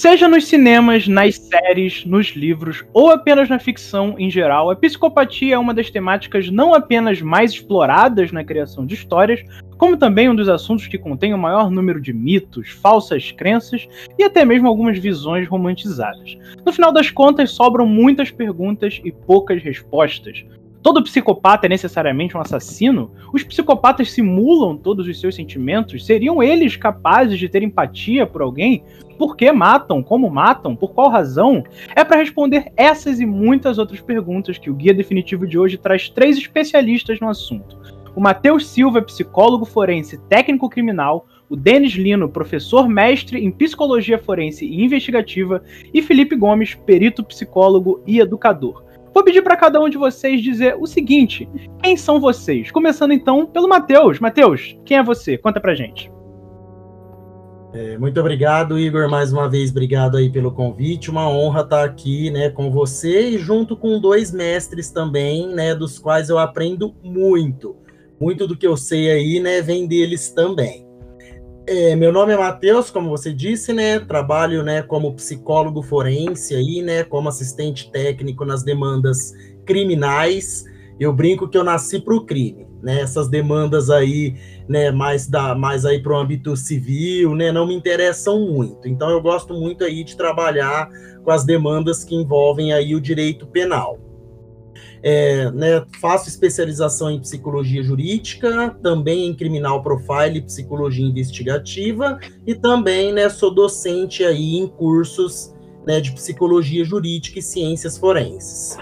Seja nos cinemas, nas séries, nos livros ou apenas na ficção em geral, a psicopatia é uma das temáticas não apenas mais exploradas na criação de histórias, como também um dos assuntos que contém o maior número de mitos, falsas crenças e até mesmo algumas visões romantizadas. No final das contas, sobram muitas perguntas e poucas respostas. Todo psicopata é necessariamente um assassino? Os psicopatas simulam todos os seus sentimentos? Seriam eles capazes de ter empatia por alguém? Por que matam? Como matam? Por qual razão? É para responder essas e muitas outras perguntas que o Guia Definitivo de hoje traz três especialistas no assunto. O Matheus Silva, psicólogo forense técnico criminal, o Denis Lino, professor mestre em psicologia forense e investigativa, e Felipe Gomes, perito psicólogo e educador. Vou pedir para cada um de vocês dizer o seguinte: quem são vocês? Começando então pelo Matheus. Matheus, quem é você? Conta pra gente. É, muito obrigado, Igor, mais uma vez, obrigado aí pelo convite, uma honra estar aqui, né, com você e junto com dois mestres também, né, dos quais eu aprendo muito, muito do que eu sei aí, né, vem deles também. É, meu nome é Matheus, como você disse, né, trabalho, né, como psicólogo forense aí, né, como assistente técnico nas demandas criminais, eu brinco que eu nasci para o crime, né? Essas demandas aí, né, mais da mais aí para o âmbito civil, né, não me interessam muito. Então eu gosto muito aí de trabalhar com as demandas que envolvem aí o direito penal. É, né, faço especialização em psicologia jurídica, também em criminal profile, psicologia investigativa e também, né, sou docente aí em cursos né, de psicologia jurídica e ciências forenses.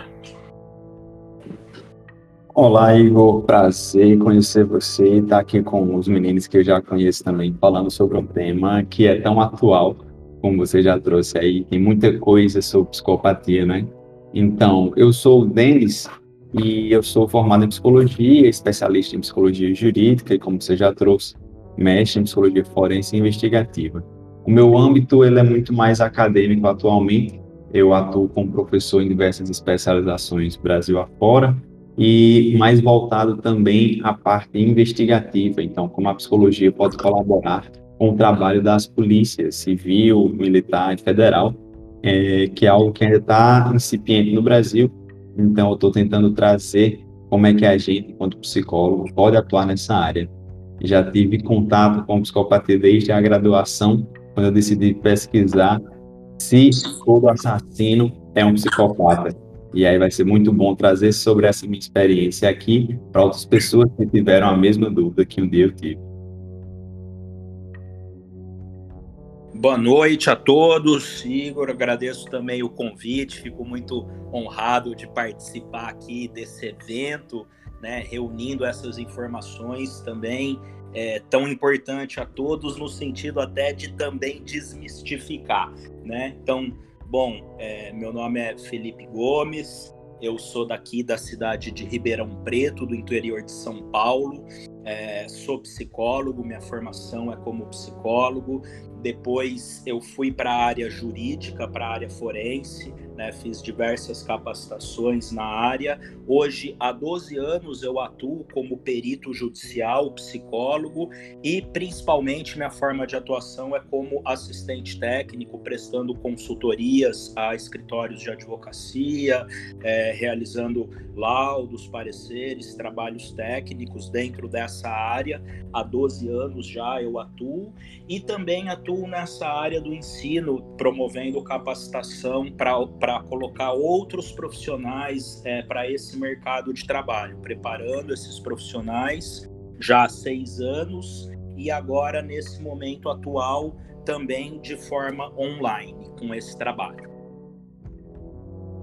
Olá, Igor. Prazer conhecer você e estar aqui com os meninos que eu já conheço também, falando sobre um tema que é tão atual, como você já trouxe aí. Tem muita coisa sobre psicopatia, né? Então, eu sou o Denis e eu sou formado em psicologia, especialista em psicologia jurídica e, como você já trouxe, mestre em psicologia forense e investigativa. O meu âmbito ele é muito mais acadêmico atualmente. Eu atuo como professor em diversas especializações Brasil afora e mais voltado também à parte investigativa. Então, como a psicologia pode colaborar com o trabalho das polícias civil, militar e federal, é, que é algo que ainda está incipiente no Brasil. Então, eu estou tentando trazer como é que a gente, enquanto psicólogo, pode atuar nessa área. Já tive contato com psicopatia desde a graduação, quando eu decidi pesquisar se todo assassino é um psicopata. E aí vai ser muito bom trazer sobre essa minha experiência aqui para outras pessoas que tiveram a mesma dúvida que um dia eu tive. Boa noite a todos. Igor, agradeço também o convite, fico muito honrado de participar aqui desse evento, né, reunindo essas informações também é, tão importante a todos no sentido até de também desmistificar, né? Então, Bom, é, meu nome é Felipe Gomes, eu sou daqui da cidade de Ribeirão Preto, do interior de São Paulo. É, sou psicólogo, minha formação é como psicólogo. Depois eu fui para a área jurídica, para a área forense, né, fiz diversas capacitações na área. Hoje, há 12 anos, eu atuo como perito judicial, psicólogo e, principalmente, minha forma de atuação é como assistente técnico, prestando consultorias a escritórios de advocacia, é, realizando laudos, pareceres, trabalhos técnicos dentro dessa área. Há 12 anos já eu atuo e também atuo nessa área do ensino, promovendo capacitação para para colocar outros profissionais é, para esse mercado de trabalho, preparando esses profissionais já há seis anos e agora, nesse momento atual, também de forma online com esse trabalho.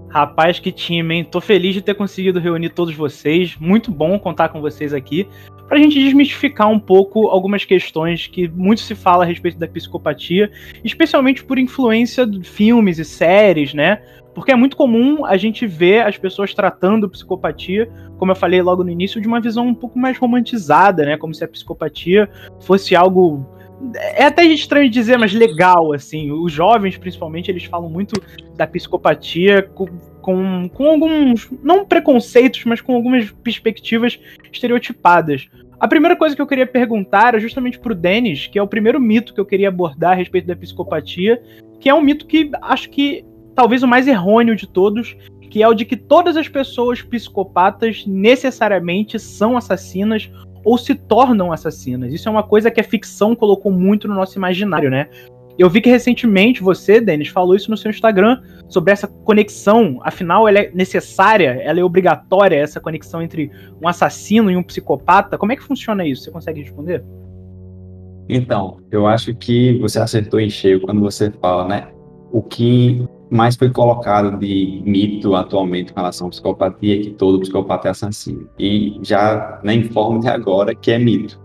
Rapaz, que time, hein? Tô feliz de ter conseguido reunir todos vocês. Muito bom contar com vocês aqui para a gente desmistificar um pouco algumas questões que muito se fala a respeito da psicopatia, especialmente por influência de filmes e séries, né? Porque é muito comum a gente ver as pessoas tratando psicopatia, como eu falei logo no início, de uma visão um pouco mais romantizada, né? Como se a psicopatia fosse algo é até estranho dizer, mas legal, assim. Os jovens, principalmente, eles falam muito da psicopatia com, com alguns, não preconceitos, mas com algumas perspectivas estereotipadas. A primeira coisa que eu queria perguntar era justamente pro Denis, que é o primeiro mito que eu queria abordar a respeito da psicopatia, que é um mito que acho que talvez o mais errôneo de todos, que é o de que todas as pessoas psicopatas necessariamente são assassinas ou se tornam assassinas. Isso é uma coisa que a ficção colocou muito no nosso imaginário, né? Eu vi que recentemente você, Denis, falou isso no seu Instagram sobre essa conexão. Afinal, ela é necessária, ela é obrigatória, essa conexão entre um assassino e um psicopata. Como é que funciona isso? Você consegue responder? Então, eu acho que você acertou em cheio quando você fala, né? O que mais foi colocado de mito atualmente com relação à psicopatia é que todo psicopata é assassino. E já nem informo de agora que é mito.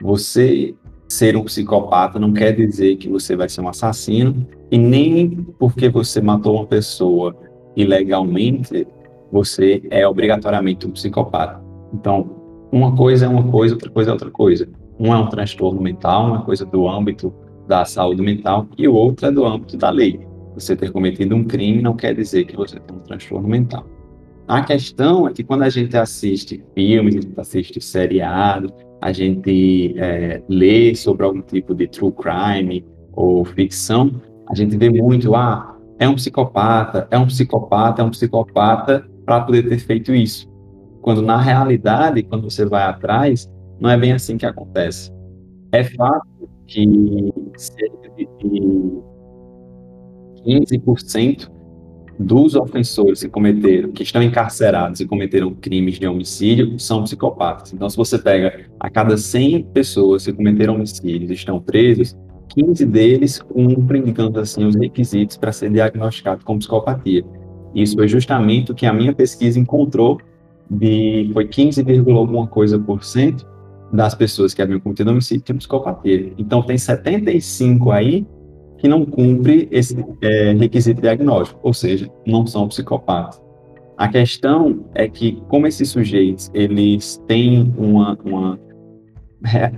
Você ser um psicopata não quer dizer que você vai ser um assassino e nem porque você matou uma pessoa ilegalmente você é obrigatoriamente um psicopata. Então, uma coisa é uma coisa, outra coisa é outra coisa. Um é um transtorno mental, uma coisa do âmbito da saúde mental e o outro é do âmbito da lei. Você ter cometido um crime não quer dizer que você tem um transtorno mental. A questão é que quando a gente assiste filmes, a gente assiste seriado, a gente é, lê sobre algum tipo de true crime ou ficção, a gente vê muito, ah, é um psicopata, é um psicopata, é um psicopata para poder ter feito isso. Quando na realidade, quando você vai atrás, não é bem assim que acontece. É fato que cerca de 15% dos ofensores que cometeram, que estão encarcerados e cometeram crimes de homicídio, são psicopatas. Então, se você pega a cada 100 pessoas que cometeram homicídios e estão presos, 15 deles cumprem, digamos assim, os requisitos para ser diagnosticado com psicopatia. Isso foi justamente o que a minha pesquisa encontrou, de, foi 15, alguma coisa por cento das pessoas que haviam cometido homicídio tinham psicopatia. Então, tem 75 aí que não cumpre esse é, requisito diagnóstico, ou seja, não são psicopatas. A questão é que, como esses sujeitos eles têm uma, uma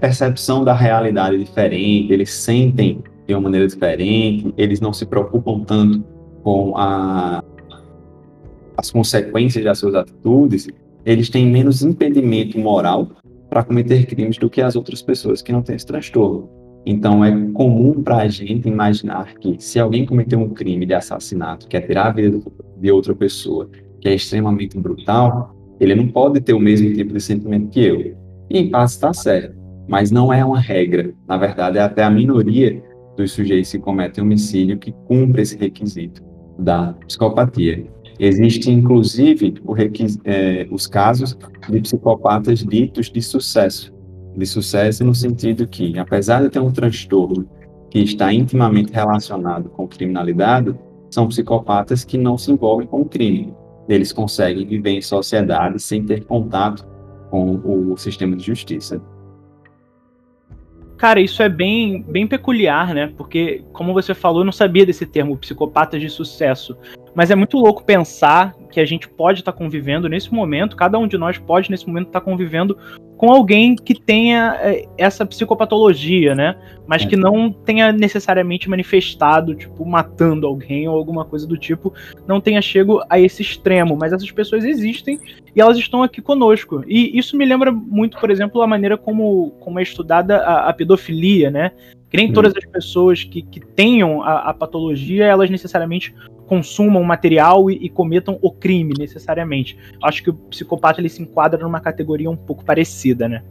percepção da realidade diferente, eles sentem de uma maneira diferente, eles não se preocupam tanto com a, as consequências das suas atitudes, eles têm menos impedimento moral para cometer crimes do que as outras pessoas que não têm esse transtorno. Então, é comum para a gente imaginar que se alguém cometeu um crime de assassinato, que é tirar a vida de outra pessoa, que é extremamente brutal, ele não pode ter o mesmo tipo de sentimento que eu. E em parte está certo, mas não é uma regra. Na verdade, é até a minoria dos sujeitos que cometem homicídio que cumpre esse requisito da psicopatia. Existe, inclusive, requis... é, os casos de psicopatas ditos de sucesso, de sucesso no sentido que, apesar de ter um transtorno que está intimamente relacionado com criminalidade, são psicopatas que não se envolvem com o crime. Eles conseguem viver em sociedade sem ter contato com o sistema de justiça. Cara, isso é bem, bem peculiar, né? Porque, como você falou, eu não sabia desse termo, psicopatas de sucesso. Mas é muito louco pensar que a gente pode estar tá convivendo nesse momento, cada um de nós pode nesse momento estar tá convivendo com alguém que tenha é, essa psicopatologia, né? Mas que não tenha necessariamente manifestado, tipo, matando alguém ou alguma coisa do tipo, não tenha chego a esse extremo. Mas essas pessoas existem e elas estão aqui conosco. E isso me lembra muito, por exemplo, a maneira como, como é estudada a, a pedofilia, né? Que nem todas as pessoas que, que tenham a, a patologia, elas necessariamente consumam material e, e, cometam o crime, necessariamente. Acho que o psicopata ele se enquadra numa categoria um pouco parecida, né?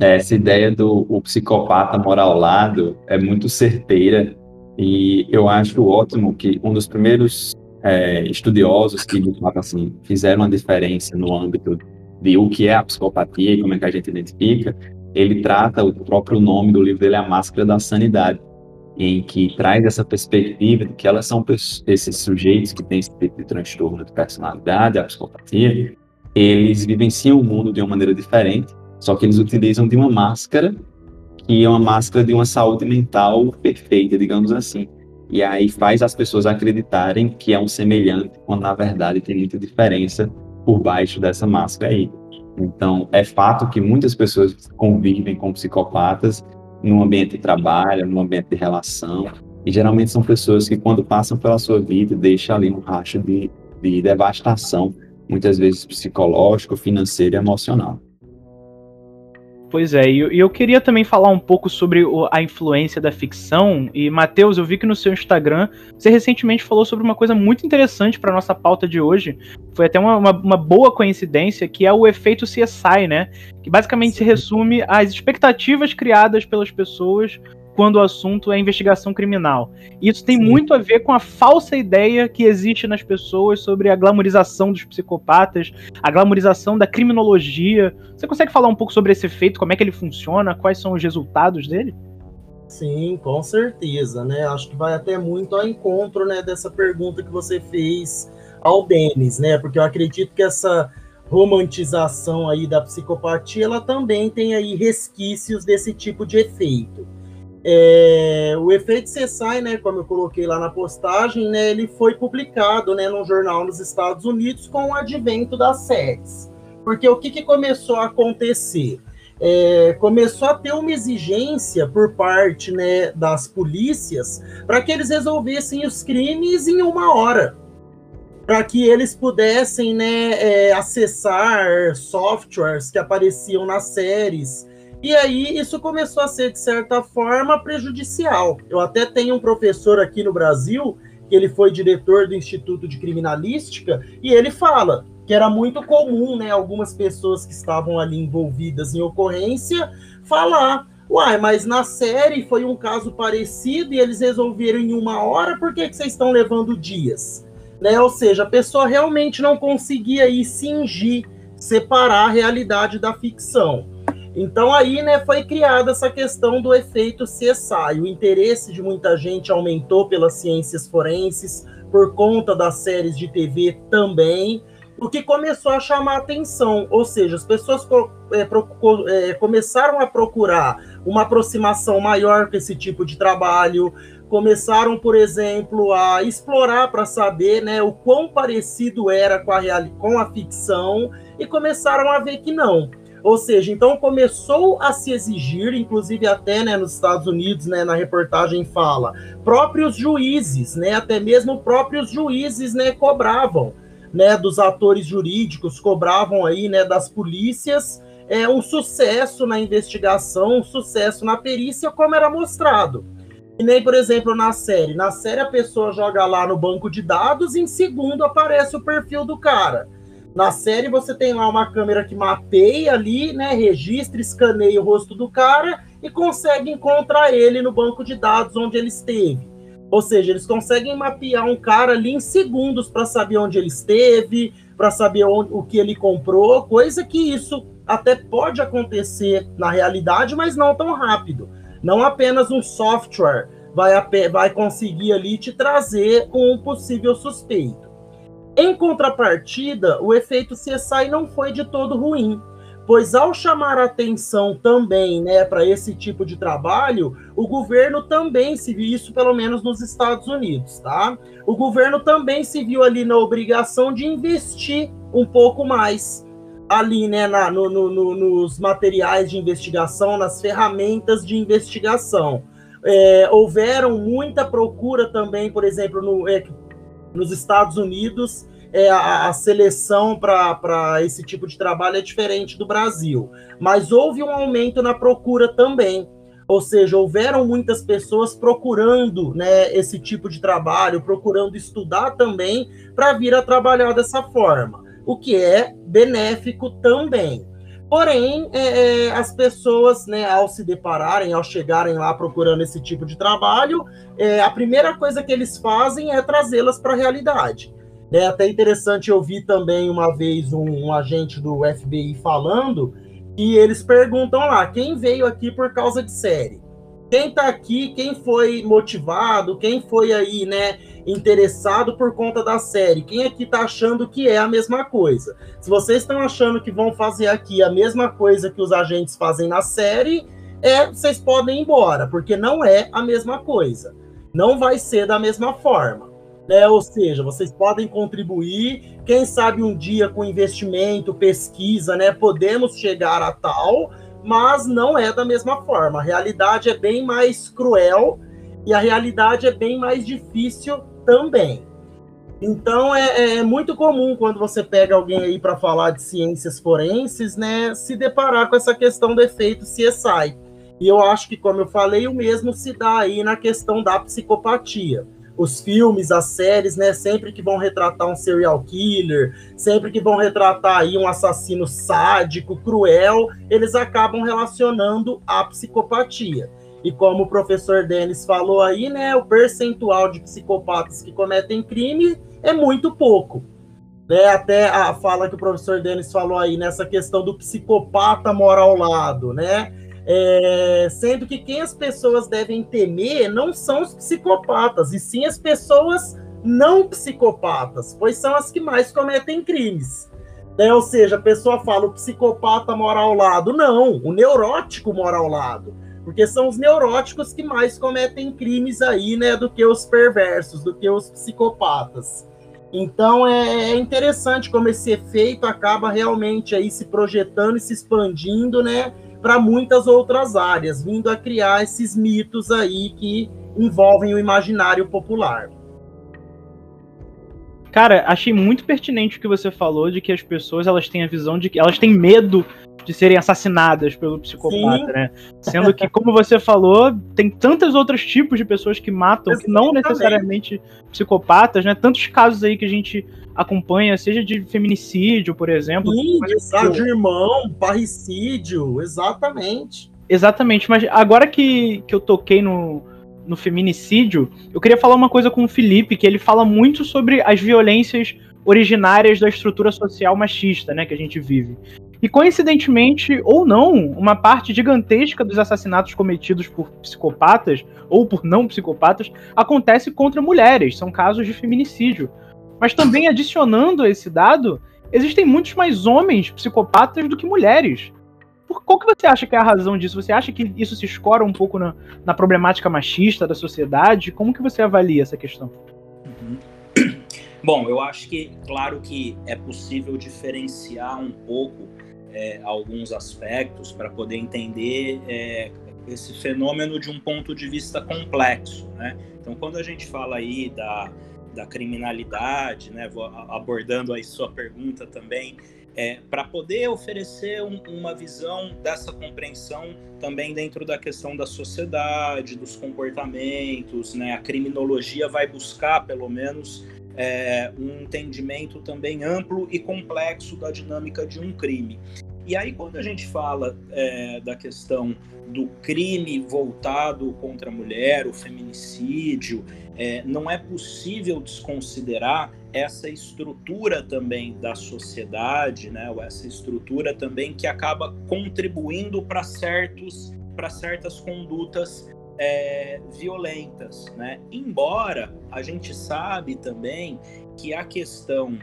É, essa ideia do o psicopata mora ao lado é muito certeira e eu acho ótimo que um dos primeiros é, estudiosos que assim, fizeram uma diferença no âmbito de o que é a psicopatia e como é que a gente identifica, ele trata o próprio nome do livro dele, A Máscara da Sanidade em que traz essa perspectiva de que elas são esses sujeitos que têm esse tipo de transtorno de personalidade, a psicopatia, eles vivenciam o mundo de uma maneira diferente, só que eles utilizam de uma máscara que é uma máscara de uma saúde mental perfeita, digamos assim. E aí faz as pessoas acreditarem que é um semelhante, quando na verdade tem muita diferença por baixo dessa máscara aí. Então, é fato que muitas pessoas convivem com psicopatas no ambiente de trabalho, no ambiente de relação. E geralmente são pessoas que, quando passam pela sua vida, deixam ali um racho de de devastação, muitas vezes psicológico, financeiro e emocional. Pois é, e eu queria também falar um pouco sobre a influência da ficção. E, Matheus, eu vi que no seu Instagram você recentemente falou sobre uma coisa muito interessante para nossa pauta de hoje. Foi até uma, uma, uma, boa coincidência, que é o efeito CSI, né? Que basicamente Sim. se resume às expectativas criadas pelas pessoas quando o assunto é investigação criminal. E isso tem Sim. muito a ver com a falsa ideia que existe nas pessoas sobre a glamorização dos psicopatas, a glamorização da criminologia. Você consegue falar um pouco sobre esse efeito, como é que ele funciona, quais são os resultados dele? Sim, com certeza, né? Acho que vai até muito ao encontro, né, dessa pergunta que você fez ao Denis, né? Porque eu acredito que essa romantização aí da psicopatia, ela também tem aí resquícios desse tipo de efeito. É, o efeito CSI, né, como eu coloquei lá na postagem, né, ele foi publicado né, num jornal nos Estados Unidos com o advento das séries. Porque o que, que começou a acontecer? É, começou a ter uma exigência por parte né, das polícias para que eles resolvessem os crimes em uma hora. Para que eles pudessem né, é, acessar softwares que apareciam nas séries e aí isso começou a ser, de certa forma, prejudicial. Eu até tenho um professor aqui no Brasil, que ele foi diretor do Instituto de Criminalística, e ele fala que era muito comum, né, algumas pessoas que estavam ali envolvidas em ocorrência falar Uai, mas na série foi um caso parecido e eles resolveram em uma hora, por que, que vocês estão levando dias? Né? Ou seja, a pessoa realmente não conseguia aí cingir, separar a realidade da ficção. Então aí, né, foi criada essa questão do efeito CSI. O interesse de muita gente aumentou pelas ciências forenses, por conta das séries de TV também, o que começou a chamar atenção. Ou seja, as pessoas é, é, começaram a procurar uma aproximação maior com esse tipo de trabalho, começaram, por exemplo, a explorar para saber né, o quão parecido era com a, real, com a ficção, e começaram a ver que não ou seja, então começou a se exigir, inclusive até né, nos Estados Unidos, né, na reportagem fala, próprios juízes, né, até mesmo próprios juízes, né, cobravam, né, dos atores jurídicos, cobravam aí, né, das polícias, é um sucesso na investigação, um sucesso na perícia, como era mostrado. E nem, por exemplo, na série. Na série a pessoa joga lá no banco de dados e em segundo aparece o perfil do cara. Na série você tem lá uma câmera que mapeia ali, né, registra, escaneia o rosto do cara e consegue encontrar ele no banco de dados onde ele esteve. Ou seja, eles conseguem mapear um cara ali em segundos para saber onde ele esteve, para saber onde, o que ele comprou, coisa que isso até pode acontecer na realidade, mas não tão rápido. Não apenas um software vai, vai conseguir ali te trazer um possível suspeito. Em contrapartida, o efeito CSI não foi de todo ruim, pois ao chamar atenção também né, para esse tipo de trabalho, o governo também se viu, isso pelo menos nos Estados Unidos, tá? O governo também se viu ali na obrigação de investir um pouco mais ali, né, na, no, no, no, nos materiais de investigação, nas ferramentas de investigação. É, houveram muita procura também, por exemplo, no, é, nos Estados Unidos, é, a, a seleção para esse tipo de trabalho é diferente do Brasil. Mas houve um aumento na procura também. Ou seja, houveram muitas pessoas procurando né, esse tipo de trabalho, procurando estudar também para vir a trabalhar dessa forma, o que é benéfico também. Porém, é, é, as pessoas, né, ao se depararem, ao chegarem lá procurando esse tipo de trabalho, é, a primeira coisa que eles fazem é trazê-las para a realidade. É até interessante eu vi também uma vez um, um, agente do FBI falando e eles perguntam lá quem veio aqui por causa de série. Quem tá aqui, quem foi motivado, quem foi aí, né, interessado por conta da série, quem aqui tá achando que é a mesma coisa. Se vocês estão achando que vão fazer aqui a mesma coisa que os agentes fazem na série, é, vocês podem ir embora, porque não é a mesma coisa. Não vai ser da mesma forma né? Ou seja, vocês podem contribuir, quem sabe um dia com investimento, pesquisa, né? Podemos chegar a tal, mas não é da mesma forma. A realidade é bem mais cruel e a realidade é bem mais difícil também. Então é, é, muito comum quando você pega alguém aí para falar de ciências forenses, né, se deparar com essa questão do efeito CSI. E eu acho que, como eu falei, o mesmo se dá aí na questão da psicopatia. Os filmes, as séries, né, sempre que vão retratar um serial killer, sempre que vão retratar aí um assassino sádico, cruel, eles acabam relacionando a psicopatia. E como o professor Denis falou aí, né, o percentual de psicopatas que cometem crime é muito pouco. Né? Até a fala que o professor Denis falou aí nessa questão do psicopata mora ao lado, né? É, sendo que quem as pessoas devem temer não são os psicopatas, e sim as pessoas não psicopatas, pois são as que mais cometem crimes. Né? Ou seja, a pessoa fala o psicopata mora ao lado. Não, o neurótico mora ao lado. Porque são os neuróticos que mais cometem crimes aí, né, do que os perversos, do que os psicopatas. Então é, é interessante como esse efeito acaba realmente aí se projetando e se expandindo, né, para muitas outras áreas, vindo a criar esses mitos aí que envolvem o imaginário popular. Cara, achei muito pertinente o que você falou de que as pessoas elas têm a visão de que elas têm medo de serem assassinadas pelo psicopata, Sim. né? Sendo que, como você falou, tem tantos outros tipos de pessoas que matam, Exatamente. que não necessariamente psicopatas, né? Tantos casos aí que a gente acompanha, seja de feminicídio, por exemplo. Sim, exato, de irmão, parricídio, exatamente. Exatamente, mas agora que, que eu toquei no, no feminicídio, eu queria falar uma coisa com o Felipe, que ele fala muito sobre as violências originárias da estrutura social machista, né, que a gente vive. E coincidentemente ou não, uma parte gigantesca dos assassinatos cometidos por psicopatas ou por não psicopatas acontece contra mulheres, são casos de feminicídio. Mas também adicionando esse dado, existem muitos mais homens psicopatas do que mulheres. Por, qual que você acha que é a razão disso? Você acha que isso se escora um pouco na, na problemática machista da sociedade? Como que você avalia essa questão? Uhum. Bom, eu acho que, claro que é possível diferenciar um pouco é, alguns aspectos para poder entender é, esse fenômeno de um ponto de vista complexo. Né? Então, quando a gente fala aí da, da criminalidade, né, vou abordando aí sua pergunta também, é, para poder oferecer um, uma visão dessa compreensão também dentro da questão da sociedade, dos comportamentos, né? A criminologia vai buscar, pelo menos, é, um entendimento também amplo e complexo da dinâmica de um crime. E aí, quando a gente fala é, da questão do crime voltado contra a mulher, o feminicídio, é, não é possível desconsiderar essa estrutura também da sociedade, né? Ou essa estrutura também que acaba contribuindo para certos para certas condutas é, violentas, né? Embora a gente sabe também que a questão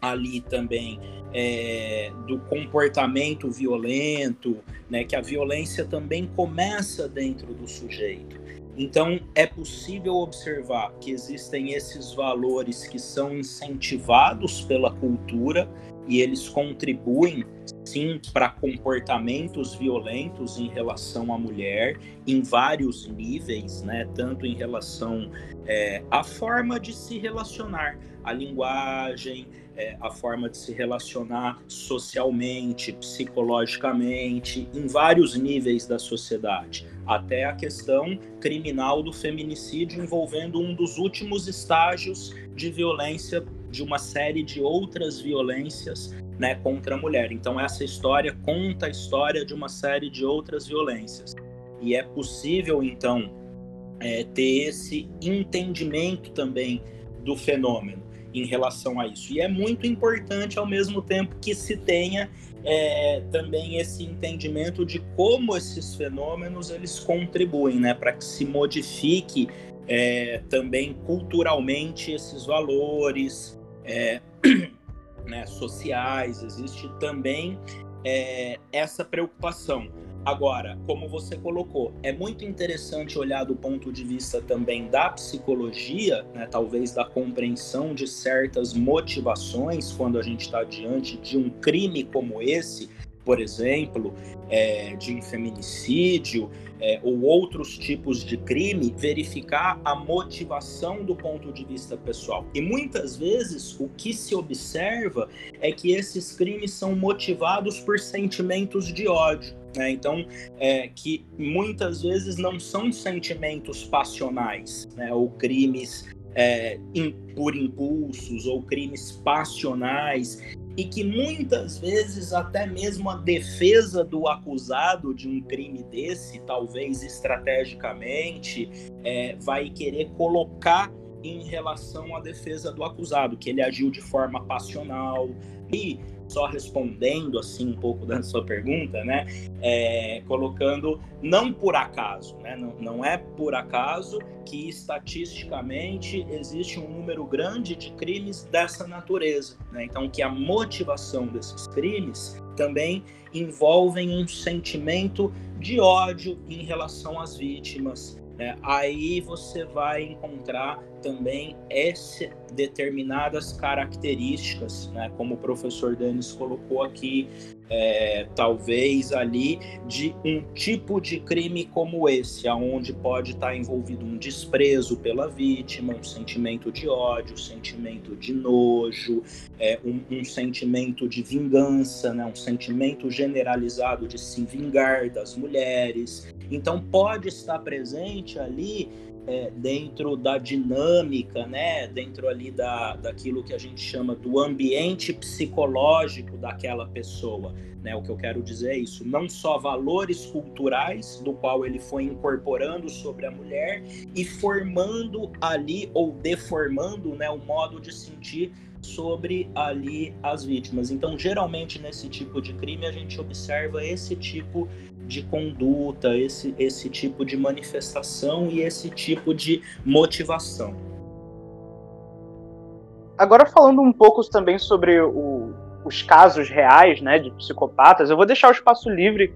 ali também é, do comportamento violento, né, que a violência também começa dentro do sujeito. Então, é possível observar que existem esses valores que são incentivados pela cultura e eles contribuem sim para comportamentos violentos em relação à mulher em vários níveis, né? Tanto em relação é, à forma de se relacionar, a linguagem, é, a forma de se relacionar socialmente, psicologicamente, em vários níveis da sociedade, até a questão criminal do feminicídio envolvendo um dos últimos estágios de violência de uma série de outras violências né, contra a mulher. Então essa história conta a história de uma série de outras violências. E é possível então é, ter esse entendimento também do fenômeno em relação a isso. E é muito importante, ao mesmo tempo, que se tenha é, também esse entendimento de como esses fenômenos eles contribuem, né, para que se modifique é, também culturalmente esses valores é, né, sociais. Existe também é, essa preocupação. Agora, como você colocou, é muito interessante olhar do ponto de vista também da psicologia, né, talvez da compreensão de certas motivações quando a gente está diante de um crime como esse, por exemplo, é, de feminicídio é, ou outros tipos de crime, verificar a motivação do ponto de vista pessoal. E muitas vezes o que se observa é que esses crimes são motivados por sentimentos de ódio. Né? Então, é, que muitas vezes não são sentimentos passionais, né? ou crimes é, por impulsos ou crimes passionais e que muitas vezes até mesmo a defesa do acusado de um crime desse, talvez estrategicamente, é, vai querer colocar em relação à defesa do acusado, que ele agiu de forma passional e só respondendo assim um pouco da sua pergunta, né? É, colocando não por acaso, né? Não, não é por acaso que estatisticamente existe um número grande de crimes dessa natureza, né? Então que a motivação desses crimes também envolvem um sentimento de ódio em relação às vítimas, né? Aí você vai encontrar também esse, determinadas características, né? como o professor Denis colocou aqui, é, talvez ali de um tipo de crime como esse, aonde pode estar envolvido um desprezo pela vítima, um sentimento de ódio, um sentimento de nojo, é, um, um, sentimento de vingança, né? um sentimento generalizado de se vingar das mulheres. Então pode estar presente ali é, dentro da dinâmica, né, dentro ali da, daquilo que a gente chama do ambiente psicológico daquela pessoa. Né, o que eu quero dizer é isso, não só valores culturais do qual ele foi incorporando sobre a mulher e formando ali ou deformando né, o modo de sentir sobre ali as vítimas. Então, geralmente nesse tipo de crime a gente observa esse tipo de conduta, esse, esse tipo de manifestação e esse tipo de motivação. Agora falando um pouco também sobre o, os casos reais, né, de psicopatas, eu vou deixar o espaço livre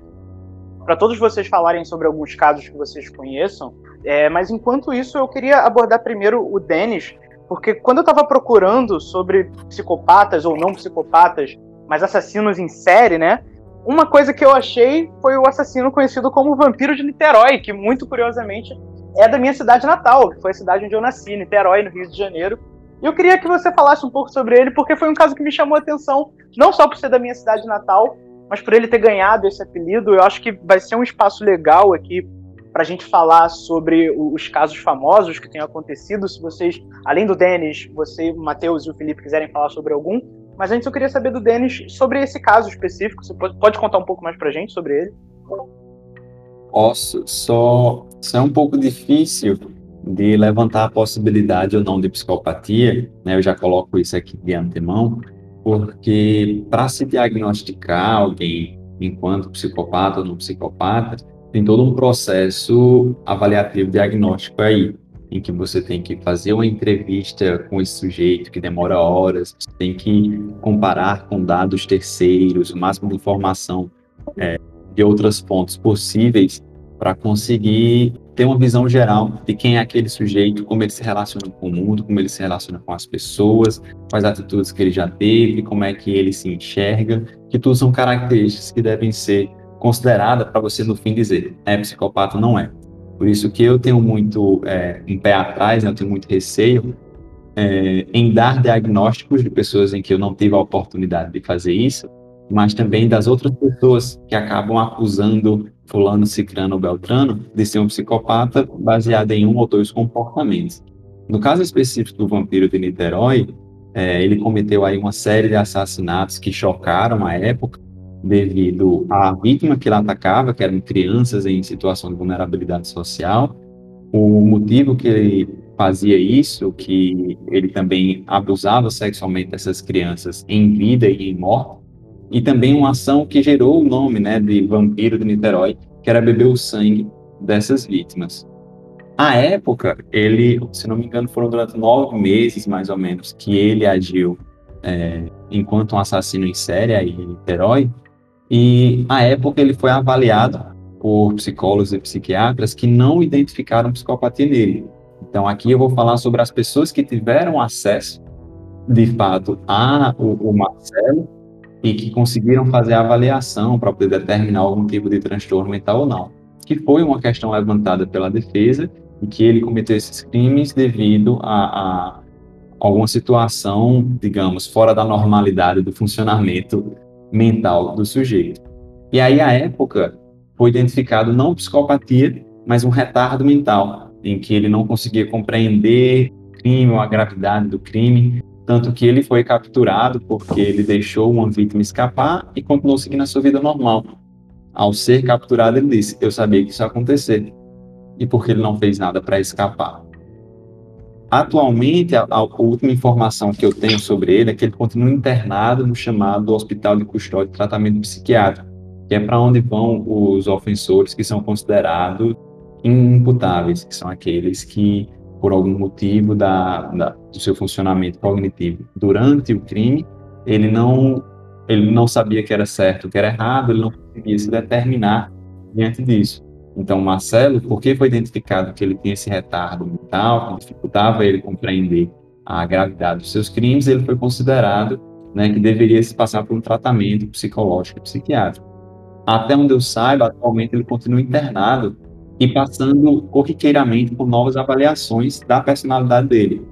para todos vocês falarem sobre alguns casos que vocês conheçam. É, mas enquanto isso, eu queria abordar primeiro o Denis, porque quando eu estava procurando sobre psicopatas ou não psicopatas, mas assassinos em série, né? Uma coisa que eu achei foi o assassino conhecido como Vampiro de Niterói, que muito curiosamente é da minha cidade natal, que foi a cidade onde eu nasci, Niterói, no Rio de Janeiro. E eu queria que você falasse um pouco sobre ele, porque foi um caso que me chamou a atenção, não só por ser da minha cidade natal, mas por ele ter ganhado esse apelido. Eu acho que vai ser um espaço legal aqui para a gente falar sobre os casos famosos que têm acontecido. Se vocês, além do Denis, você, o Matheus e o Felipe quiserem falar sobre algum, mas antes eu queria saber do Denis sobre esse caso específico. Você pode, pode contar um pouco mais pra gente sobre ele? Posso, só, só é um pouco difícil de levantar a possibilidade ou não de psicopatia, né? Eu já coloco isso aqui de antemão, porque para se diagnosticar alguém enquanto psicopata ou não psicopata, tem todo um processo avaliativo diagnóstico aí em que você tem que fazer uma entrevista com esse sujeito que demora horas, você tem que comparar com dados terceiros, o máximo de informação é, de outras fontes possíveis para conseguir ter uma visão geral de quem é aquele sujeito, como ele se relaciona com o mundo, como ele se relaciona com as pessoas, quais atitudes que ele já teve, como é que ele se enxerga, que tudo são características que devem ser consideradas para você no fim dizer é psicopata ou não é. Por isso que eu tenho muito é, um pé atrás, né, eu tenho muito receio é, em dar diagnósticos de pessoas em que eu não tive a oportunidade de fazer isso, mas também das outras pessoas que acabam acusando fulano, ciclano ou beltrano de ser um psicopata baseado em um ou dois comportamentos. No caso específico do vampiro de Niterói, é, ele cometeu aí uma série de assassinatos que chocaram a época, devido à vítima que ele atacava, que eram crianças em situação de vulnerabilidade social, o motivo que ele fazia isso, que ele também abusava sexualmente dessas crianças em vida e em morte, e também uma ação que gerou o nome né, de Vampiro de Niterói, que era beber o sangue dessas vítimas. À época, ele, se não me engano, foram durante nove meses, mais ou menos, que ele agiu é, enquanto um assassino em série aí em Niterói, e, à época, ele foi avaliado por psicólogos e psiquiatras que não identificaram psicopatia nele. Então, aqui eu vou falar sobre as pessoas que tiveram acesso, de fato, a o, o Marcelo e que conseguiram fazer a avaliação para poder determinar algum tipo de transtorno mental ou não, que foi uma questão levantada pela defesa e que ele cometeu esses crimes devido a, a alguma situação, digamos, fora da normalidade do funcionamento mental do sujeito. E aí, à época, foi identificado não psicopatia, mas um retardo mental, em que ele não conseguia compreender o crime ou a gravidade do crime, tanto que ele foi capturado porque ele deixou uma vítima escapar e continuou seguindo a sua vida normal. Ao ser capturado, ele disse: Eu sabia que isso ia acontecer. E porque ele não fez nada para escapar. Atualmente, a, a, última informação que eu tenho sobre ele é que ele continua internado no chamado Hospital de Custódia e Tratamento Psiquiátrico, que é para onde vão os ofensores que são considerados imputáveis, que são aqueles que por algum motivo da, da, do seu funcionamento cognitivo durante o crime, ele não ele não sabia que era certo, que era errado, ele não conseguia se determinar diante disso. Então, Marcelo, porque foi identificado que ele tinha esse retardo mental, que dificultava ele compreender a gravidade dos seus crimes, ele foi considerado né, que deveria se passar por um tratamento psicológico e psiquiátrico. Até onde eu saiba, atualmente ele continua internado e passando corriqueiramente por novas avaliações da personalidade dele.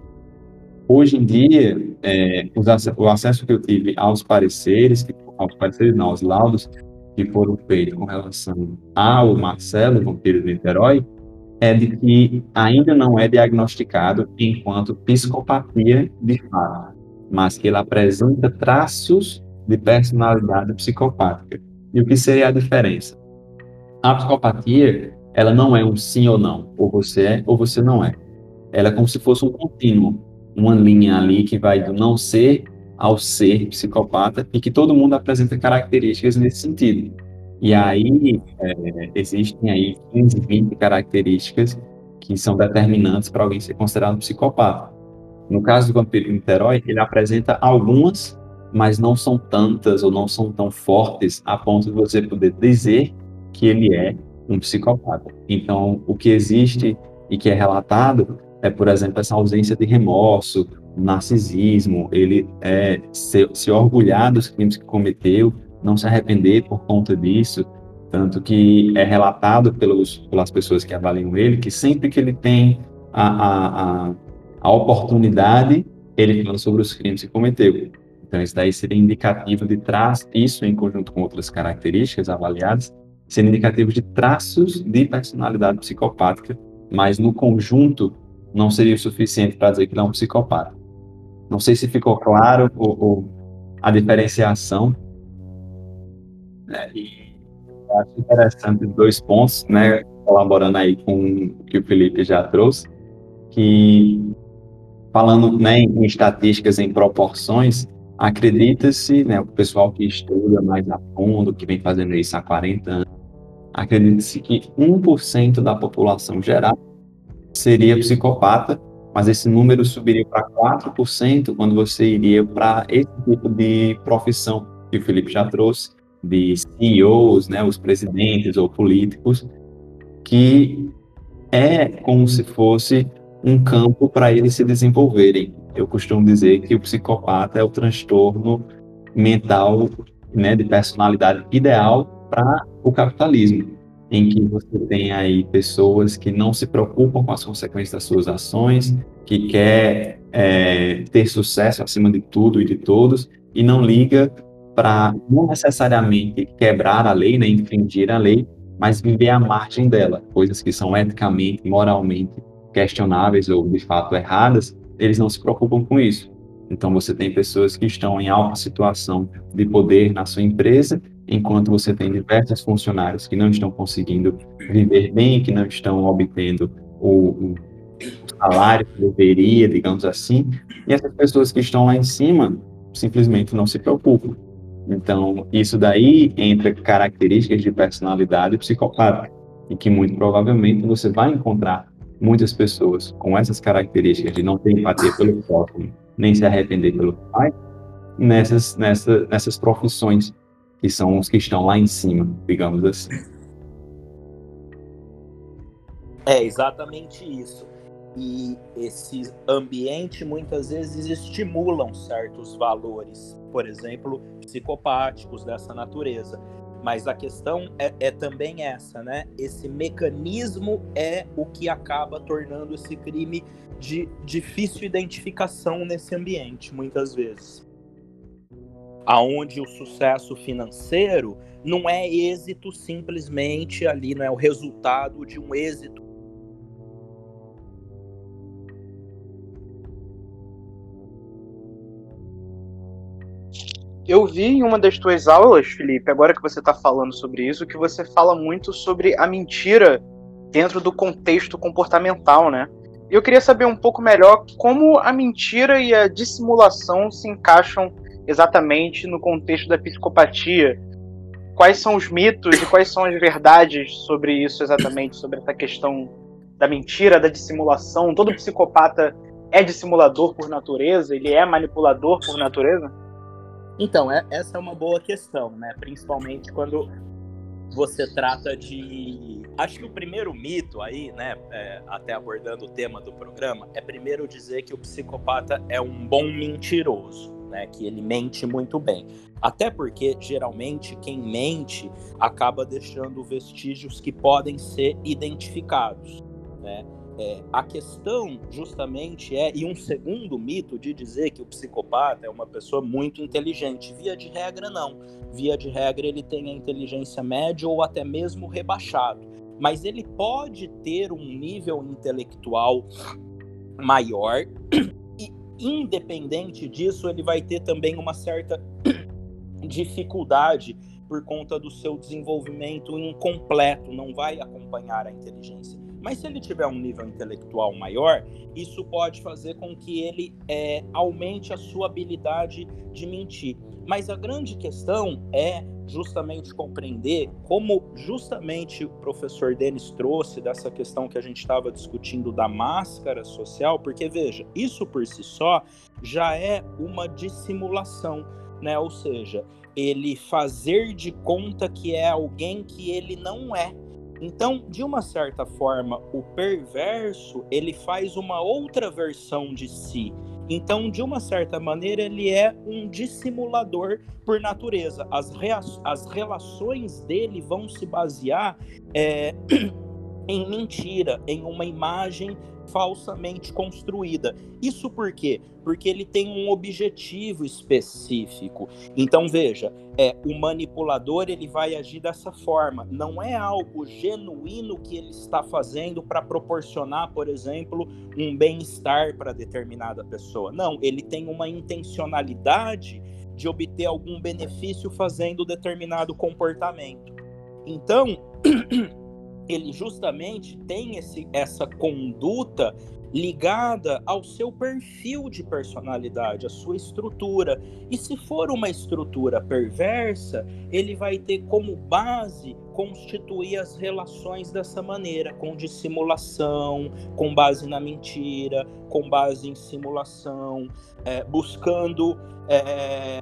Hoje em dia, é, o acesso que eu tive aos pareceres, aos pareceres não, aos laudos que foram feitos com relação ao Marcelo, vampiro de Niterói, é de que ainda não é diagnosticado enquanto psicopatia de fato, mas que ele apresenta traços de personalidade psicopática. E o que seria a diferença? A psicopatia ela não é um sim ou não, ou você é ou você não é. Ela é como se fosse um contínuo, uma linha ali que vai do não ser ao ser psicopata e que todo mundo apresenta características nesse sentido. E aí é, existem aí 15, 20 características que são determinantes para alguém ser considerado psicopata. No caso do vampiro de Niterói, ele apresenta algumas, mas não são tantas ou não são tão fortes a ponto de você poder dizer que ele é um psicopata. Então, o que existe e que é relatado é, por exemplo, essa ausência de remorso, narcisismo, ele é se, se orgulhar dos crimes que cometeu, não se arrepender por conta disso, tanto que é relatado pelos, pelas pessoas que avaliam ele que sempre que ele tem a, a, a, a oportunidade, ele fala sobre os crimes que cometeu. Então, isso daí seria indicativo de trás, isso em conjunto com outras características avaliadas, sendo indicativo de traços de personalidade psicopática, mas no conjunto não seria o suficiente para dizer que ele é um psicopata. Não sei se ficou claro ou a diferenciação. É, e acho interessante dois pontos, né, colaborando aí com o que o Felipe já trouxe, que falando né, em estatísticas, em proporções, acredita-se, né, o pessoal que estuda mais a fundo, que vem fazendo isso há 40 anos, acredita-se que 1% da população geral seria psicopata, mas esse número subiria para 4% quando você iria para esse tipo de profissão que o Felipe já trouxe, de CEOs, né, os presidentes ou políticos, que é como se fosse um campo para eles se desenvolverem. Eu costumo dizer que o psicopata é o transtorno mental, né, de personalidade ideal para o capitalismo, em que você tem aí pessoas que não se preocupam com as consequências das suas ações, que quer é, ter sucesso acima de tudo e de todos, e não liga para não necessariamente quebrar a lei, né, infringir a lei, mas viver à margem dela, coisas que são eticamente, moralmente questionáveis ou de fato erradas, eles não se preocupam com isso. Então você tem pessoas que estão em alta situação de poder na sua empresa enquanto você tem diversos funcionários que não estão conseguindo viver bem, que não estão obtendo o, o salário que deveria, digamos assim, e essas pessoas que estão lá em cima simplesmente não se preocupam. Então, isso daí entra características de personalidade psicopática, e que muito provavelmente você vai encontrar muitas pessoas com essas características de não ter empatia pelo próximo, nem se arrepender pelo pai, nessas, nessa, nessas profissões que são os que estão lá em cima, digamos assim. É exatamente isso. e esse ambiente muitas vezes estimulam certos valores, por exemplo, psicopáticos dessa natureza. Mas a questão é, é, também essa, né? Esse mecanismo é o que acaba tornando esse crime de difícil identificação nesse ambiente, muitas vezes. Aonde o sucesso financeiro não é êxito simplesmente ali, não é o resultado de um êxito Eu vi em uma das tuas aulas, Felipe, agora que você está falando sobre isso, que você fala muito sobre a mentira dentro do contexto comportamental, né? Eu queria saber um pouco melhor como a mentira e a dissimulação se encaixam exatamente no contexto da psicopatia. Quais são os mitos e quais são as verdades sobre isso exatamente, sobre essa questão da mentira, da dissimulação? Todo psicopata é dissimulador por natureza? Ele é manipulador por natureza? Então, é, essa é uma boa questão, né? Principalmente quando você trata de. Acho que o primeiro mito aí, né? É, até abordando o tema do programa, é primeiro dizer que o psicopata é um bom mentiroso, né? Que ele mente muito bem. Até porque, geralmente, quem mente acaba deixando vestígios que podem ser identificados, né? É, a questão, justamente, é, e um segundo mito de dizer que o psicopata é uma pessoa muito inteligente. Via de regra, não. Via de regra, ele tem a inteligência média ou até mesmo rebaixado. Mas ele pode ter um nível intelectual maior, independente disso, ele vai ter também uma certa dificuldade por conta do seu desenvolvimento incompleto, não vai acompanhar a inteligência. Mas se ele tiver um nível intelectual maior, isso pode fazer com que ele é, aumente a sua habilidade de mentir. Mas a grande questão é justamente compreender como justamente o professor Denis trouxe dessa questão que a gente estava discutindo da máscara social, porque veja, isso por si só já é uma dissimulação, né? Ou seja, ele fazer de conta que é alguém que ele não é. Então, de uma certa forma, o perverso ele faz uma outra versão de si. Então, de uma certa maneira, ele é um dissimulador por natureza. As, as relações dele vão se basear é, em mentira, em uma imagem falsamente construída. Isso por quê? Porque ele tem um objetivo específico. Então veja, é o manipulador ele vai agir dessa forma. Não é algo genuíno que ele está fazendo para proporcionar, por exemplo, um bem-estar para determinada pessoa. Não, ele tem uma intencionalidade de obter algum benefício fazendo determinado comportamento. Então ele justamente tem esse, essa conduta ligada ao seu perfil de personalidade, à sua estrutura. E se for uma estrutura perversa, ele vai ter como base constituir as relações dessa maneira, com dissimulação, com base na mentira, com base em simulação, é, buscando é,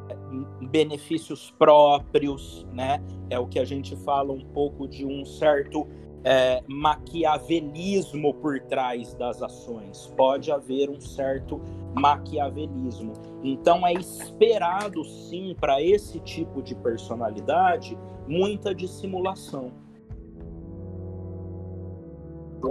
benefícios próprios, né? É o que a gente fala um pouco de um certo é, maquiavelismo por trás das ações. Pode haver um certo maquiavelismo. Então é esperado sim para esse tipo de personalidade muita dissimulação.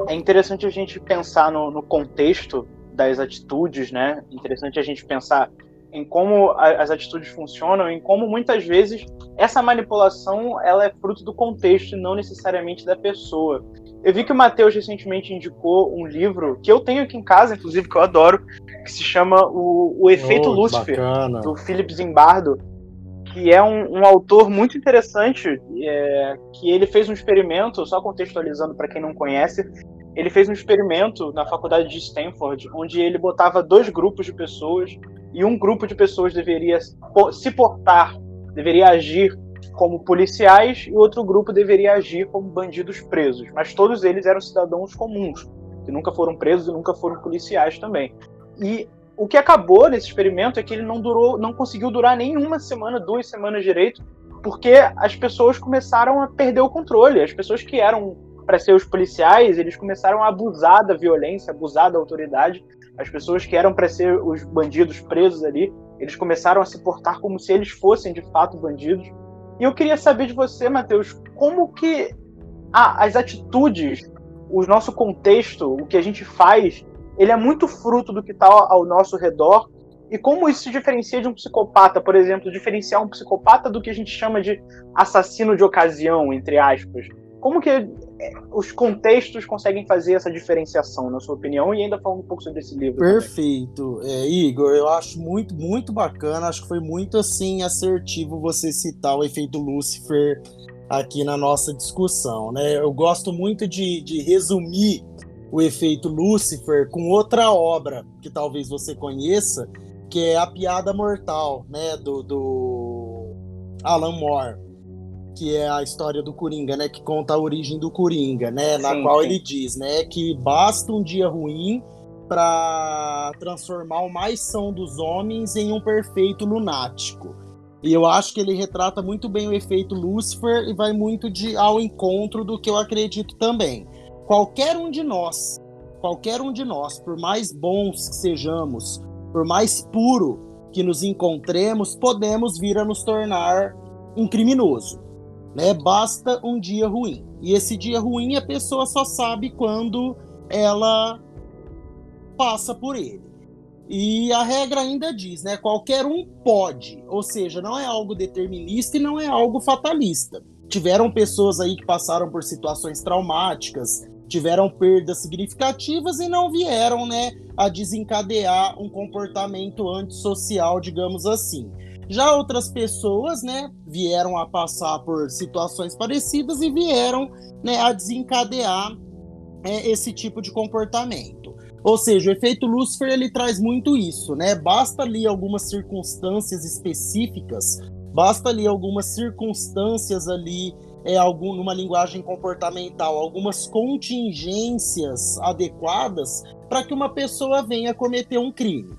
É interessante a gente pensar no, no contexto das atitudes, né? Interessante a gente pensar em como as atitudes funcionam, em como muitas vezes essa manipulação ela é fruto do contexto e não necessariamente da pessoa. Eu vi que o Matheus recentemente indicou um livro que eu tenho aqui em casa, inclusive, que eu adoro, que se chama O, o Efeito oh, Lúcifer, bacana. do Philip Zimbardo, que é um, um autor muito interessante, é, que ele fez um experimento, só contextualizando para quem não conhece, ele fez um experimento na faculdade de Stanford, onde ele botava dois grupos de pessoas e um grupo de pessoas deveria se portar, deveria agir como policiais e outro grupo deveria agir como bandidos presos. Mas todos eles eram cidadãos comuns, que nunca foram presos e nunca foram policiais também. E o que acabou nesse experimento é que ele não durou, não conseguiu durar nem uma semana, duas semanas direito, porque as pessoas começaram a perder o controle. As pessoas que eram para ser os policiais, eles começaram a abusar da violência, abusar da autoridade. As pessoas que eram para ser os bandidos presos ali, eles começaram a se portar como se eles fossem de fato bandidos. E eu queria saber de você, Matheus, como que ah, as atitudes, o nosso contexto, o que a gente faz, ele é muito fruto do que está ao nosso redor e como isso se diferencia de um psicopata, por exemplo, diferenciar um psicopata do que a gente chama de assassino de ocasião, entre aspas. Como que os contextos conseguem fazer essa diferenciação, na sua opinião? E ainda falando um pouco sobre esse livro. Perfeito. É, Igor, eu acho muito, muito bacana. Acho que foi muito assim assertivo você citar o efeito Lúcifer aqui na nossa discussão. Né? Eu gosto muito de, de resumir o efeito Lúcifer com outra obra que talvez você conheça, que é A Piada Mortal, né, do, do Alan Moore, que é a história do Coringa, né, que conta a origem do Coringa, né, na sim, qual sim. ele diz, né, que basta um dia ruim para transformar o mais são dos homens em um perfeito lunático. E eu acho que ele retrata muito bem o efeito Lucifer e vai muito de, ao encontro do que eu acredito também. Qualquer um de nós, qualquer um de nós, por mais bons que sejamos, por mais puro que nos encontremos, podemos vir a nos tornar um criminoso. Né? Basta um dia ruim. E esse dia ruim a pessoa só sabe quando ela passa por ele. E a regra ainda diz, né? Qualquer um pode, ou seja, não é algo determinista e não é algo fatalista. Tiveram pessoas aí que passaram por situações traumáticas, tiveram perdas significativas e não vieram, né, a desencadear um comportamento antissocial, digamos assim. Já outras pessoas, né, vieram a passar por situações parecidas e vieram, né, a desencadear é, esse tipo de comportamento. Ou seja, o efeito Lucifer ele traz muito isso, né? Basta ali algumas circunstâncias específicas, basta ali algumas circunstâncias ali é, algum, numa linguagem comportamental, algumas contingências adequadas para que uma pessoa venha cometer um crime.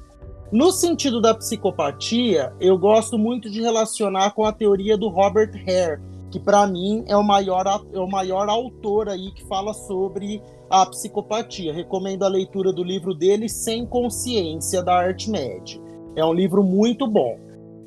No sentido da psicopatia, eu gosto muito de relacionar com a teoria do Robert Hare, que para mim é o maior é o maior autor aí que fala sobre a psicopatia. Recomendo a leitura do livro dele Sem Consciência da Arte Média. É um livro muito bom.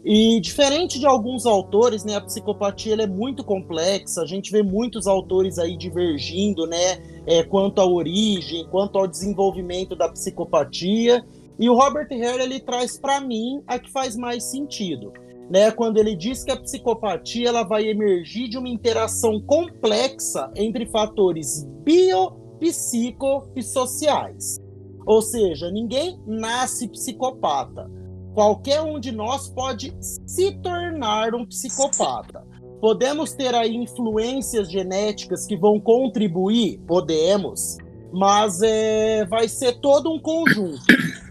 E diferente de alguns autores, né, a psicopatia é muito complexa. A gente vê muitos autores aí divergindo, né, é, quanto à origem, quanto ao desenvolvimento da psicopatia. E o Robert Hare ele traz para mim a que faz mais sentido, né, quando ele diz que a psicopatia ela vai emergir de uma interação complexa entre fatores bio, psico e sociais. Ou seja, ninguém nasce psicopata Qualquer um de nós pode se tornar um psicopata. Podemos ter aí influências genéticas que vão contribuir? Podemos. Mas é, vai ser todo um conjunto.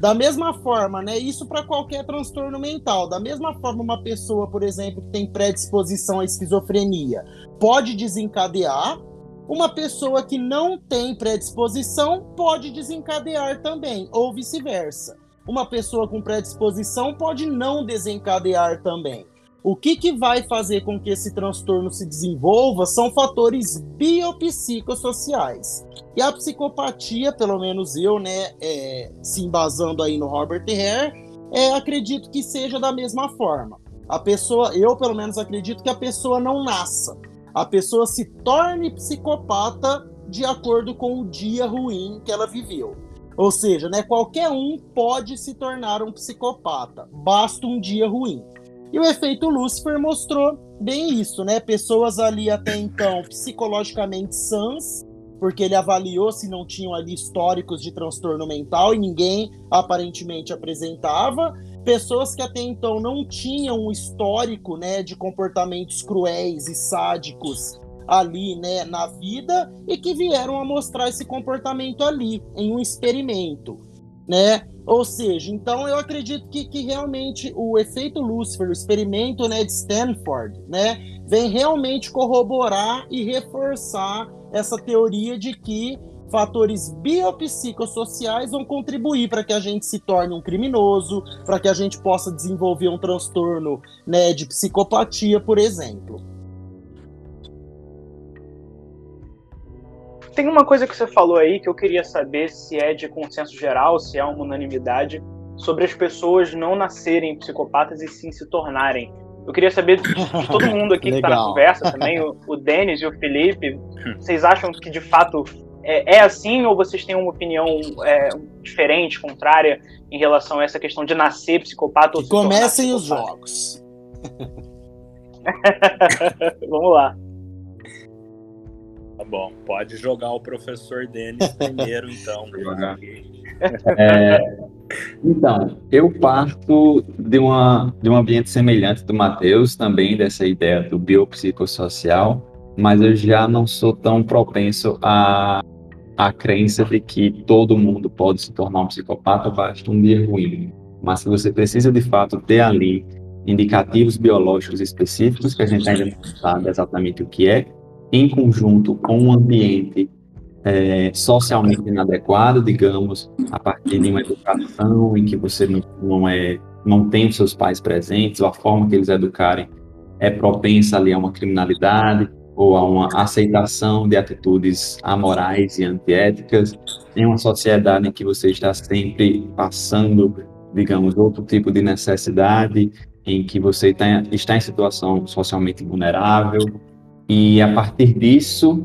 Da mesma forma, né? Isso para qualquer transtorno mental. Da mesma forma, uma pessoa, por exemplo, que tem predisposição à esquizofrenia, pode desencadear. Uma pessoa que não tem predisposição pode desencadear também, ou vice-versa uma pessoa com predisposição pode não desencadear também. O que, que vai fazer com que esse transtorno se desenvolva são fatores biopsicossociais. E a psicopatia, pelo menos eu, né, é, se embasando aí no Robert Hare, é, acredito que seja da mesma forma. A pessoa, eu pelo menos acredito que a pessoa não nasça. A pessoa se torne psicopata de acordo com o dia ruim que ela viveu. Ou seja, né, qualquer um pode se tornar um psicopata, basta um dia ruim. E o efeito Lucifer mostrou bem isso, né? Pessoas ali até então psicologicamente sãs, porque ele avaliou se não tinham ali históricos de transtorno mental e ninguém aparentemente apresentava. Pessoas que até então não tinham um histórico, né, de comportamentos cruéis e sádicos ali, né, na vida e que vieram a mostrar esse comportamento ali em um experimento, né? Ou seja, então eu acredito que, que realmente o efeito Lucifer, o experimento, né, de Stanford, né, vem realmente corroborar e reforçar essa teoria de que fatores biopsicossociais vão contribuir para que a gente se torne um criminoso, para que a gente possa desenvolver um transtorno né, de psicopatia, por exemplo. tem uma coisa que você falou aí que eu queria saber se é de consenso geral, se é uma unanimidade, sobre as pessoas não nascerem psicopatas e sim se tornarem. Eu queria saber de, de todo mundo aqui que está na conversa também, o, o Denis e o Felipe, vocês acham que de fato é, é assim ou vocês têm uma opinião é, diferente, contrária em relação a essa questão de nascer psicopata ou se Comecem os jogos. Vamos lá. Tá bom, pode jogar o professor Denis primeiro, então. É, então, eu parto de, uma, de um ambiente semelhante do Matheus, também dessa ideia do biopsicossocial, mas eu já não sou tão propenso à, crença de que todo mundo pode se tornar um psicopata basta um dia ruim. Mas você precisa, de fato, ter ali indicativos biológicos específicos, que a gente ainda não sabe exatamente o que é, em conjunto com um ambiente é, socialmente inadequado, digamos, a partir de uma educação em que você não, não, é, não tem os seus pais presentes, ou a forma que eles educarem é propensa ali a uma criminalidade ou a uma aceitação de atitudes amorais e antiéticas, em uma sociedade em que você está sempre passando, digamos, outro tipo de necessidade, em que você está, está em situação socialmente vulnerável, e a partir disso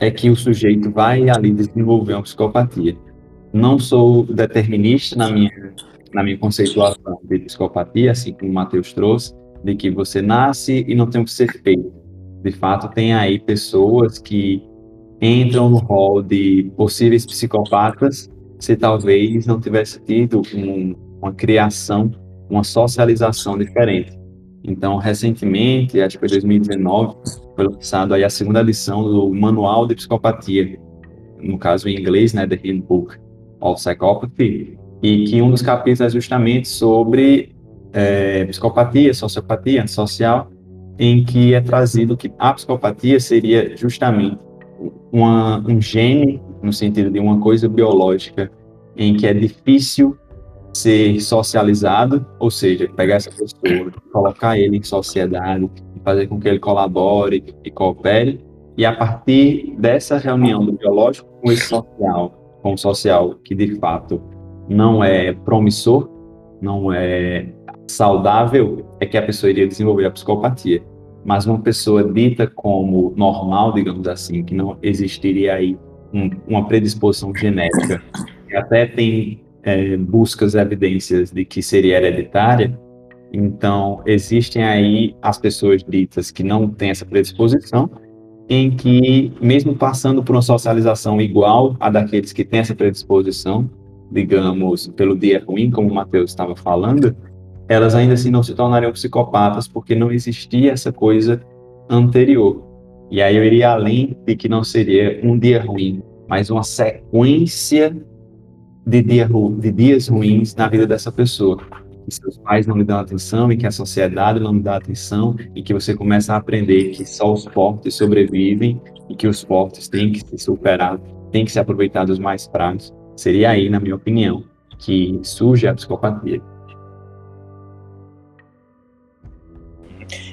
é que o sujeito vai ali desenvolver uma psicopatia. Não sou determinista na minha, na minha conceituação de psicopatia, assim como o Matheus trouxe, de que você nasce e não tem o que ser feito. De fato, tem aí pessoas que entram no rol de possíveis psicopatas se talvez não tivesse tido um, uma criação, uma socialização diferente. Então, recentemente, acho que foi 2019, foi lançado aí a segunda lição do Manual de Psicopatia, no caso em inglês, né, The Handbook of Psychopathy, e que um dos capítulos é justamente sobre é, psicopatia, sociopatia, social, em que é trazido que a psicopatia seria justamente uma, um gene, no sentido de uma coisa biológica, em que é difícil ser socializado, ou seja, pegar essa pessoa, colocar ele em sociedade, fazer com que ele colabore e coopere, e a partir dessa reunião do biológico com esse social, com o social que de fato não é promissor, não é saudável, é que a pessoa iria desenvolver a psicopatia. Mas uma pessoa dita como normal, digamos assim, que não existiria aí um, uma predisposição genética, que até tem é, buscas evidências de que seria hereditária, então existem aí as pessoas ditas que não têm essa predisposição, em que, mesmo passando por uma socialização igual a daqueles que têm essa predisposição, digamos, pelo dia ruim, como o Matheus estava falando, elas ainda assim não se tornariam psicopatas porque não existia essa coisa anterior. E aí eu iria além de que não seria um dia ruim, mas uma sequência de, dia, de dias ruins na vida dessa pessoa. Que seus pais não lhe dão atenção e que a sociedade não lhe dá atenção e que você começa a aprender que só os fortes sobrevivem e que os fortes têm que se superar, têm que se aproveitar dos mais fracos. Seria aí, na minha opinião, que surge a psicopatia.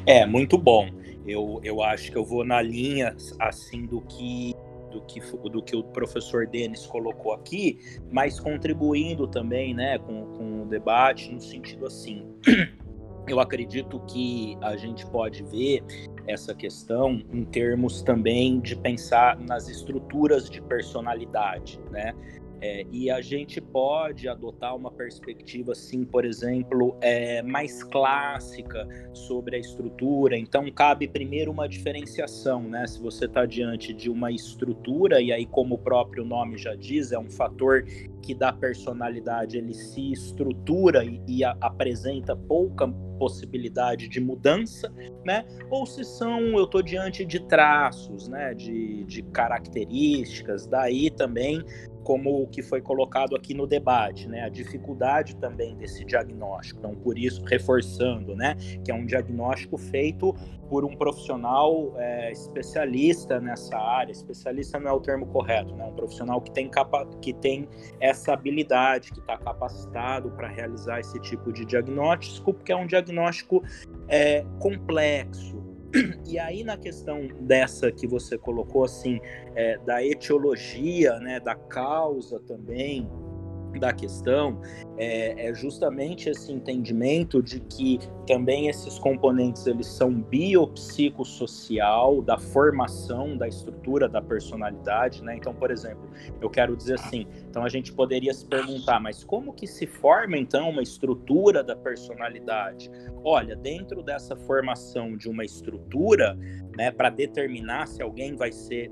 É, muito bom. Eu, eu acho que eu vou na linha assim do que do que, do que o professor Denis colocou aqui, mas contribuindo também né, com, com o debate no sentido assim. Eu acredito que a gente pode ver essa questão em termos também de pensar nas estruturas de personalidade, né? É, e a gente pode adotar uma perspectiva, assim, por exemplo, é, mais clássica sobre a estrutura. Então, cabe primeiro uma diferenciação, né? Se você está diante de uma estrutura, e aí, como o próprio nome já diz, é um fator que dá personalidade, ele se estrutura e, e a, apresenta pouca possibilidade de mudança, né? Ou se são, eu estou diante de traços, né? De, de características, daí também como o que foi colocado aqui no debate, né? A dificuldade também desse diagnóstico. Então, por isso, reforçando, né? Que é um diagnóstico feito por um profissional é, especialista nessa área. Especialista não é o termo correto, né? Um profissional que tem, capa que tem essa habilidade, que está capacitado para realizar esse tipo de diagnóstico, porque é um diagnóstico é, complexo, E aí, na questão dessa que você colocou, assim, é, da etiologia, né, da causa também, da questão é, é, justamente esse entendimento de que também esses componentes eles são biopsicossocial da formação da estrutura da personalidade, né? Então, por exemplo, eu quero dizer assim, então a gente poderia se perguntar, mas como que se forma então uma estrutura da personalidade? Olha, dentro dessa formação de uma estrutura, né, para determinar se alguém vai ser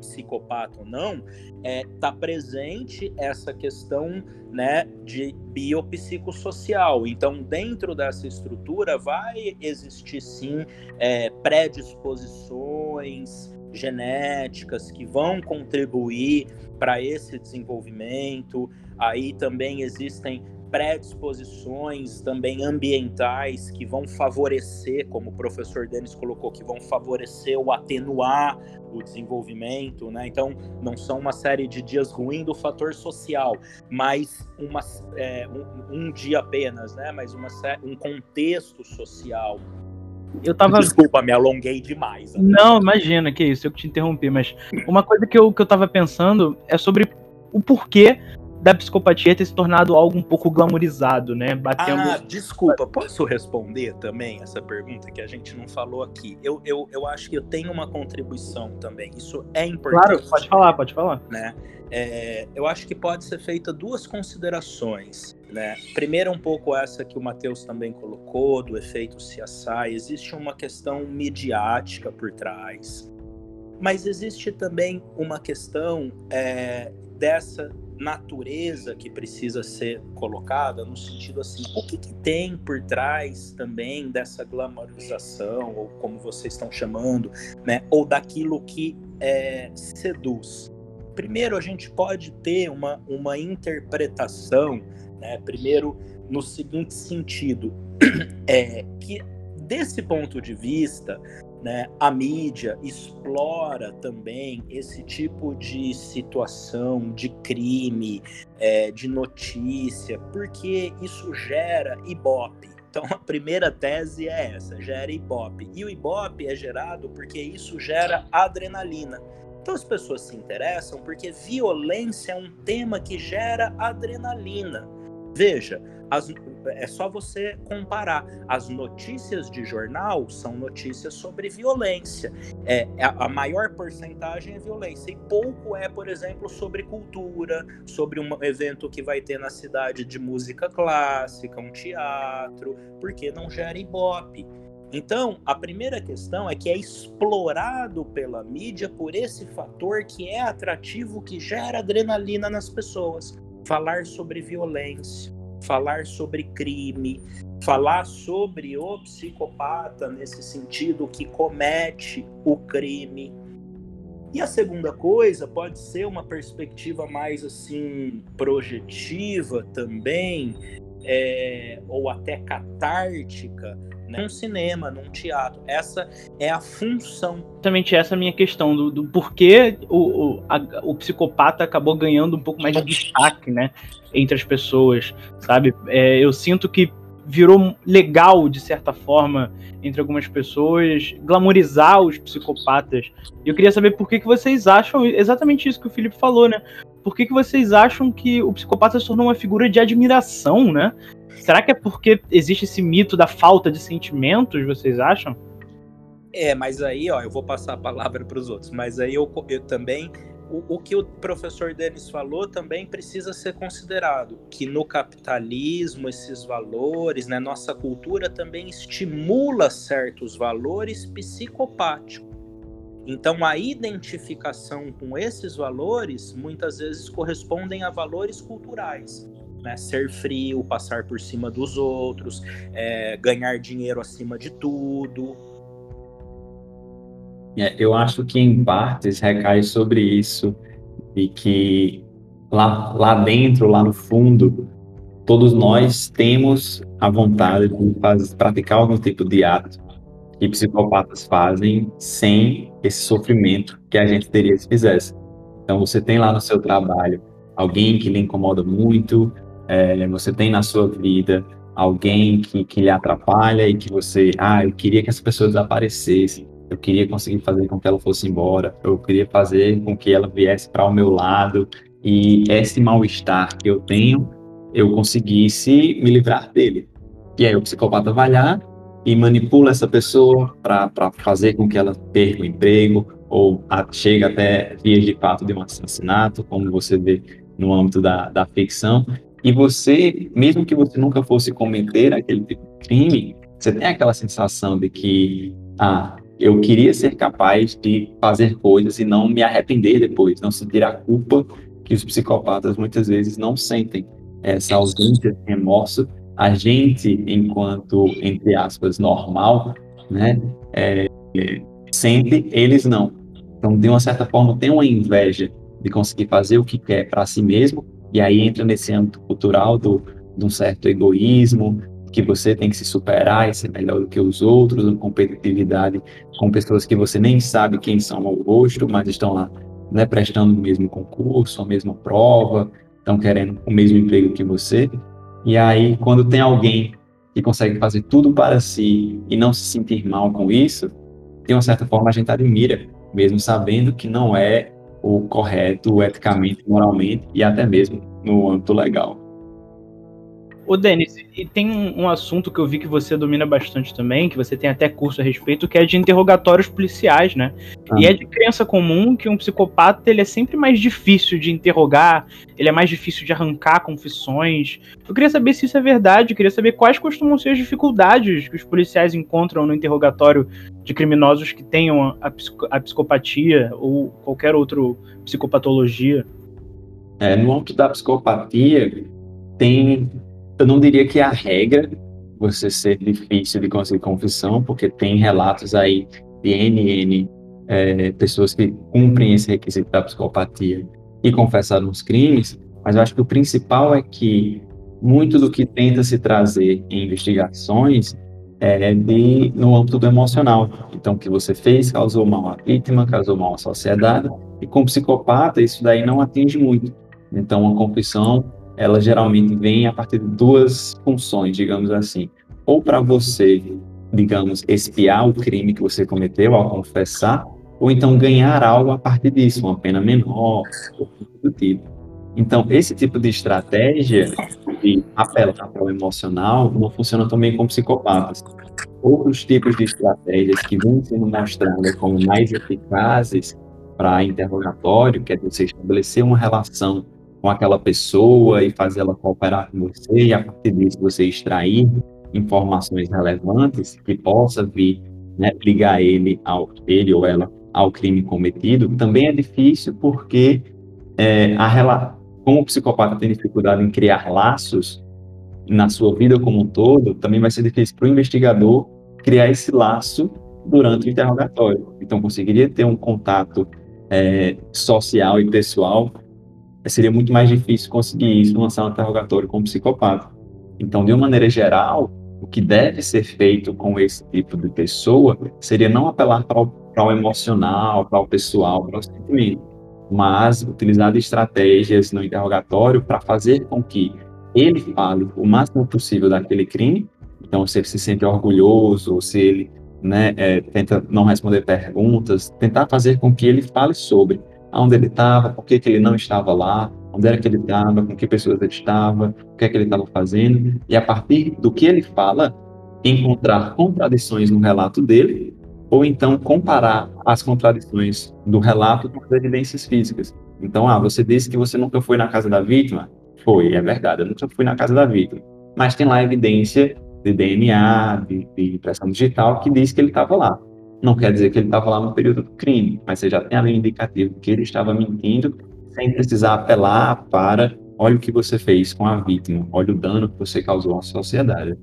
psicopata ou não, é, tá presente essa questão né, de biopsicossocial. Então, dentro dessa estrutura vai existir sim é, predisposições genéticas que vão contribuir para esse desenvolvimento. Aí também existem predisposições também ambientais que vão favorecer, como o professor Denis colocou, que vão favorecer ou atenuar o desenvolvimento, né? Então, não são uma série de dias ruins do fator social, mas uma, é, um, um, dia apenas, né? Mas uma, um contexto social. Eu tava... Desculpa, me alonguei demais. Não, imagina, que isso, eu que te interrompi, mas uma coisa que eu, que eu tava pensando é sobre o porquê da psicopatia ter se tornado algo um pouco glamorizado, né? Batendo... Ah, desculpa, posso responder também essa pergunta que a gente não falou aqui? Eu, eu, eu acho que eu tenho uma contribuição também. Isso é importante. Claro, pode falar, pode falar. Né? É, eu acho que pode ser feita duas considerações. Né? Primeiro, um pouco essa que o Matheus também colocou, do efeito CSI. Existe uma questão midiática por trás. Mas existe também uma questão é, dessa natureza que precisa ser colocada, no sentido assim, o que, que, tem por trás também dessa glamorização, ou como vocês estão chamando, né, ou daquilo que é, seduz. Primeiro, a gente pode ter uma, uma interpretação, né, primeiro, no seguinte sentido, é que desse ponto de vista, né, a mídia explora também esse tipo de situação de crime, é, de notícia, porque isso gera ibope. Então a primeira tese é essa, gera ibope. E o ibope é gerado porque isso gera adrenalina. Então as pessoas se interessam porque violência é um tema que gera adrenalina. Veja, as, é só você comparar. As notícias de jornal são notícias sobre violência. É, a, a maior porcentagem é violência. E pouco é, por exemplo, sobre cultura, sobre um evento que vai ter na cidade de música clássica, um teatro, porque não gera ibope. Então, a primeira questão é que é explorado pela mídia por esse fator que é atrativo, que gera adrenalina nas pessoas. Falar sobre violência, falar sobre crime, falar sobre o psicopata nesse sentido que comete o crime. E a segunda coisa pode ser uma perspectiva mais assim projetiva também, é, ou até catártica? Num cinema, num teatro. Essa é a função. Exatamente essa é a minha questão, do, do porquê o, o, a, o psicopata acabou ganhando um pouco mais de destaque, né? Entre as pessoas, sabe? É, eu sinto que virou legal, de certa forma, entre algumas pessoas, glamorizar os psicopatas. E eu queria saber por que, que vocês acham exatamente isso que o Felipe falou, né? Por que, que vocês acham que o psicopata se tornou uma figura de admiração, né? Será que é porque existe esse mito da falta de sentimentos, vocês acham? É, mas aí, ó, eu vou passar a palavra para os outros, mas aí eu, eu também o, o, que o professor Denis falou também precisa ser considerado, que no capitalismo esses valores, né, nossa cultura também estimula certos valores psicopáticos. Então a identificação com esses valores muitas vezes correspondem a valores culturais. Né? Ser frio, passar por cima dos outros, é, ganhar dinheiro acima de tudo, é, eu acho que em partes recai sobre isso e que lá, lá dentro, lá no fundo, todos nós temos a vontade de fazer, praticar algum tipo de ato que psicopatas fazem sem esse sofrimento que a gente teria se fizesse. Então você tem lá no seu trabalho alguém que lhe incomoda muito, é, você tem na sua vida alguém que, que lhe atrapalha e que você, ah, eu queria que essa pessoa desaparecesse, eu queria conseguir fazer com que ela fosse embora, eu queria fazer com que ela viesse para o meu lado e esse mal-estar que eu tenho, eu conseguisse me livrar dele. E aí o psicopata vai lá e manipula essa pessoa para fazer com que ela perca o emprego ou a, chega até vias de fato de um assassinato, como você vê no âmbito da, da ficção. E você, mesmo que você nunca fosse cometer aquele tipo de crime, você tem aquela sensação de que, ah, eu queria ser capaz de fazer coisas e não me arrepender depois, não sentir a culpa que os psicopatas muitas vezes não sentem. Essa ausência de remorso, a gente, enquanto, entre aspas, normal, né, é, sente, eles não. Então, de uma certa forma, tem uma inveja de conseguir fazer o que quer para si mesmo, e aí entra nesse âmbito cultural do, de um certo egoísmo, que você tem que se superar e ser melhor do que os outros, uma competitividade com pessoas que você nem sabe quem são ao rosto, mas estão lá né, prestando o mesmo concurso, a mesma prova, estão querendo o mesmo emprego que você. E aí, quando tem alguém que consegue fazer tudo para si e não se sentir mal com isso, de uma certa forma a gente admira, mesmo sabendo que não é o correto eticamente, moralmente e até mesmo no âmbito legal. O Denis, e tem um, assunto que eu vi que você domina bastante também, que você tem até curso a respeito, que é de interrogatórios policiais, né? Ah. E é de crença comum que um psicopata ele é sempre mais difícil de interrogar, ele é mais difícil de arrancar confissões. Eu queria saber se isso é verdade, eu queria saber quais costumam ser as dificuldades que os policiais encontram no interrogatório de criminosos que tenham a, a psicopatia ou qualquer outra psicopatologia. É, no âmbito da psicopatia, tem eu não diria que é a regra você ser difícil de conseguir confissão, porque tem relatos aí de NN é, pessoas que cumprem esse requisito da psicopatia e confessaram os crimes, mas eu acho que o principal é que muito do que tenta se trazer em investigações é de, no âmbito do emocional. Então, o que você fez causou mal à vítima, causou mal à sociedade, e com psicopata isso daí não atinge muito. Então, a confissão ela geralmente vem a partir de duas funções, digamos assim. Ou para você, digamos, espiar o crime que você cometeu ao confessar, ou então ganhar algo a partir disso, uma pena menor, ou do tipo. Então, esse tipo de estratégia de apelar para o emocional não funciona também com psicopatas. Outros tipos de estratégias que vêm sendo mostradas como mais eficazes para interrogatório, que é você estabelecer uma relação com aquela pessoa e fazer ela cooperar com você e a partir disso você extrair informações relevantes que possa vir né, ligar ele ao ele ou ela ao crime cometido. Também é difícil porque é, a como o psicopata tem dificuldade em criar laços na sua vida como um todo também vai ser difícil para o investigador criar esse laço durante o interrogatório. Então conseguiria ter um contato é, social e pessoal seria muito mais difícil conseguir isso sala de interrogatório com um psicopata. Então, de uma maneira geral, o que deve ser feito com esse tipo de pessoa seria não apelar para o, emocional, para o pessoal, para o sentimento, mas utilizar estratégias no interrogatório para fazer com que ele fale o máximo possível daquele crime. Então, se ele se sente orgulhoso, se ele né, é, tenta não responder perguntas, tentar fazer com que ele fale sobre onde ele estava, por que, que ele não estava lá, onde era que ele estava, com que pessoas ele estava, o que é que ele estava fazendo, e a partir do que ele fala, encontrar contradições no relato dele, ou então comparar as contradições do relato com as evidências físicas. Então, ah, você disse que você nunca foi na casa da vítima? Foi, é verdade, eu nunca fui na casa da vítima. Mas tem lá evidência de DNA, de, de impressão digital, que diz que ele estava lá. Não quer dizer que ele estava lá no período do crime, mas você já tem ali um indicativo que ele estava mentindo sem precisar apelar para olha o que você fez com a vítima, olha o dano que você causou à sociedade.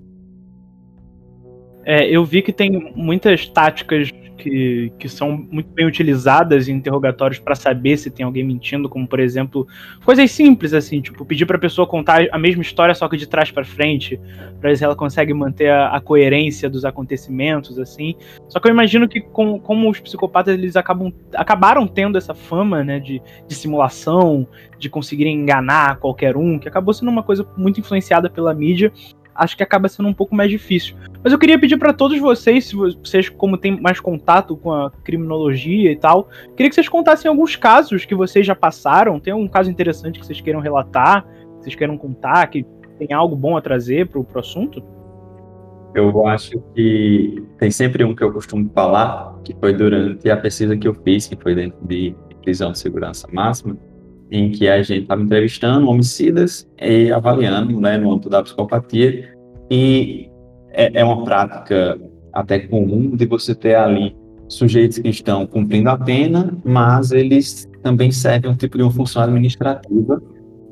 É, eu vi que tem muitas táticas que, que são muito bem utilizadas em interrogatórios para saber se tem alguém mentindo, como por exemplo, coisas simples assim, tipo pedir para a pessoa contar a mesma história só que de trás para frente, para ver se ela consegue manter a, a, coerência dos acontecimentos assim. Só que eu imagino que com, como os psicopatas eles acabam acabaram tendo essa fama, né, de, de simulação, de conseguirem enganar qualquer um, que acabou sendo uma coisa muito influenciada pela mídia acho que acaba sendo um pouco mais difícil. Mas eu queria pedir para todos vocês, se vocês, como têm mais contato com a criminologia e tal, queria que vocês contassem alguns casos que vocês já passaram. Tem algum caso interessante que vocês queiram relatar, que vocês queiram contar, que tem algo bom a trazer para o assunto? Eu acho que tem sempre um que eu costumo falar, que foi durante a pesquisa que eu fiz, que foi dentro de prisão de segurança máxima, em que a gente estava entrevistando homicidas e avaliando né, no âmbito da psicopatia. E é, é uma prática até comum de você ter ali sujeitos que estão cumprindo a pena, mas eles também servem um tipo de uma função administrativa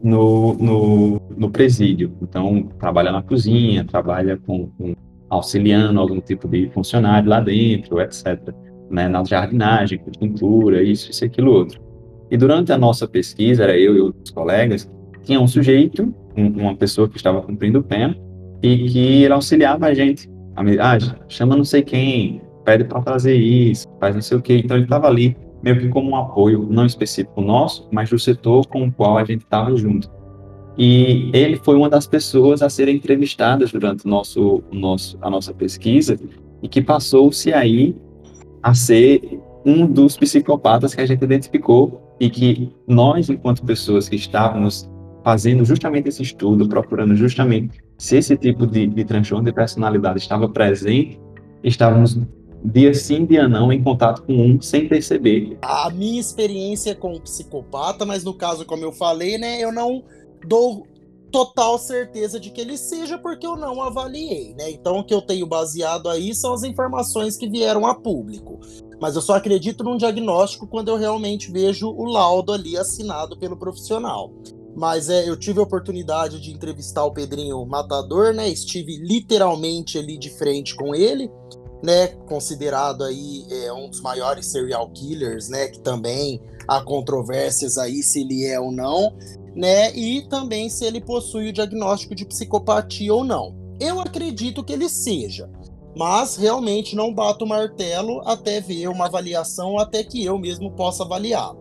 no, no, no presídio. Então, trabalha na cozinha, trabalha com, com auxiliando algum tipo de funcionário lá dentro, etc. Né, na jardinagem, pintura, isso, isso, aquilo, outro. E durante a nossa pesquisa, era eu e outros colegas, tinha um sujeito, um, uma pessoa que estava cumprindo pena, e que ele auxiliava a gente. Ah, chama não sei quem, pede para fazer isso, faz não sei o quê. Então ele estava ali meio que como um apoio, não específico nosso, mas do setor com o qual a gente estava junto. E ele foi uma das pessoas a serem entrevistadas durante o nosso, o nosso, a nossa pesquisa e que passou-se aí a ser um dos psicopatas que a gente identificou e que nós, enquanto pessoas que estávamos fazendo justamente esse estudo, procurando justamente se esse tipo de, de transtorno de personalidade estava presente, estávamos dia sim, dia não, em contato com um sem perceber. A minha experiência com o psicopata, mas no caso, como eu falei, né, eu não dou total certeza de que ele seja porque eu não avaliei, né? Então o que eu tenho baseado aí são as informações que vieram a público. Mas eu só acredito num diagnóstico quando eu realmente vejo o laudo ali assinado pelo profissional. Mas é, eu tive a oportunidade de entrevistar o Pedrinho Matador, né? Estive literalmente ali de frente com ele, né? Considerado aí é, um dos maiores serial killers, né? Que também há controvérsias aí se ele é ou não, né? E também se ele possui o diagnóstico de psicopatia ou não. Eu acredito que ele seja, mas realmente não bato o martelo até ver uma avaliação, até que eu mesmo possa avaliar.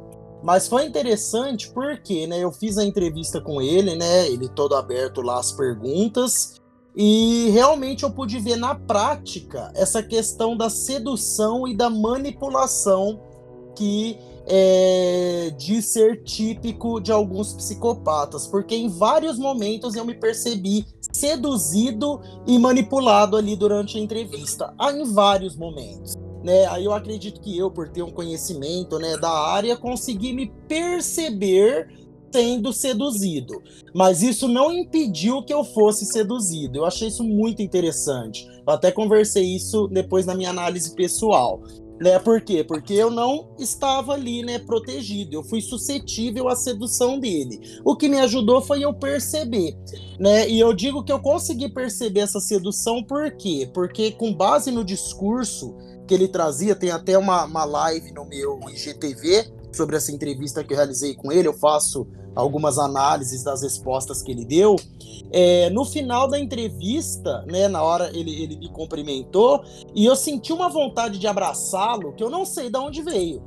Mas foi interessante porque, né, eu fiz a entrevista com ele, né, ele todo aberto lá as perguntas, e realmente eu pude ver na prática essa questão da sedução e da manipulação que é, de ser típico de alguns psicopatas, porque em vários momentos eu me percebi seduzido e manipulado ali durante a entrevista, em vários momentos. Né? Aí eu acredito que eu, por ter um conhecimento né, da área, consegui me perceber sendo seduzido. Mas isso não impediu que eu fosse seduzido. Eu achei isso muito interessante. Eu até conversei isso depois na minha análise pessoal. Né? Por quê? Porque eu não estava ali, né, protegido. Eu fui suscetível à sedução dele. O que me ajudou foi eu perceber, né? E eu digo que eu consegui perceber essa sedução por quê? Porque com base no discurso que ele trazia, tem até uma, uma live no meu IGTV sobre essa entrevista que eu realizei com ele, eu faço algumas análises das respostas que ele deu. É, no final da entrevista, né, na hora ele, ele me cumprimentou e eu senti uma vontade de abraçá-lo que eu não sei de onde veio.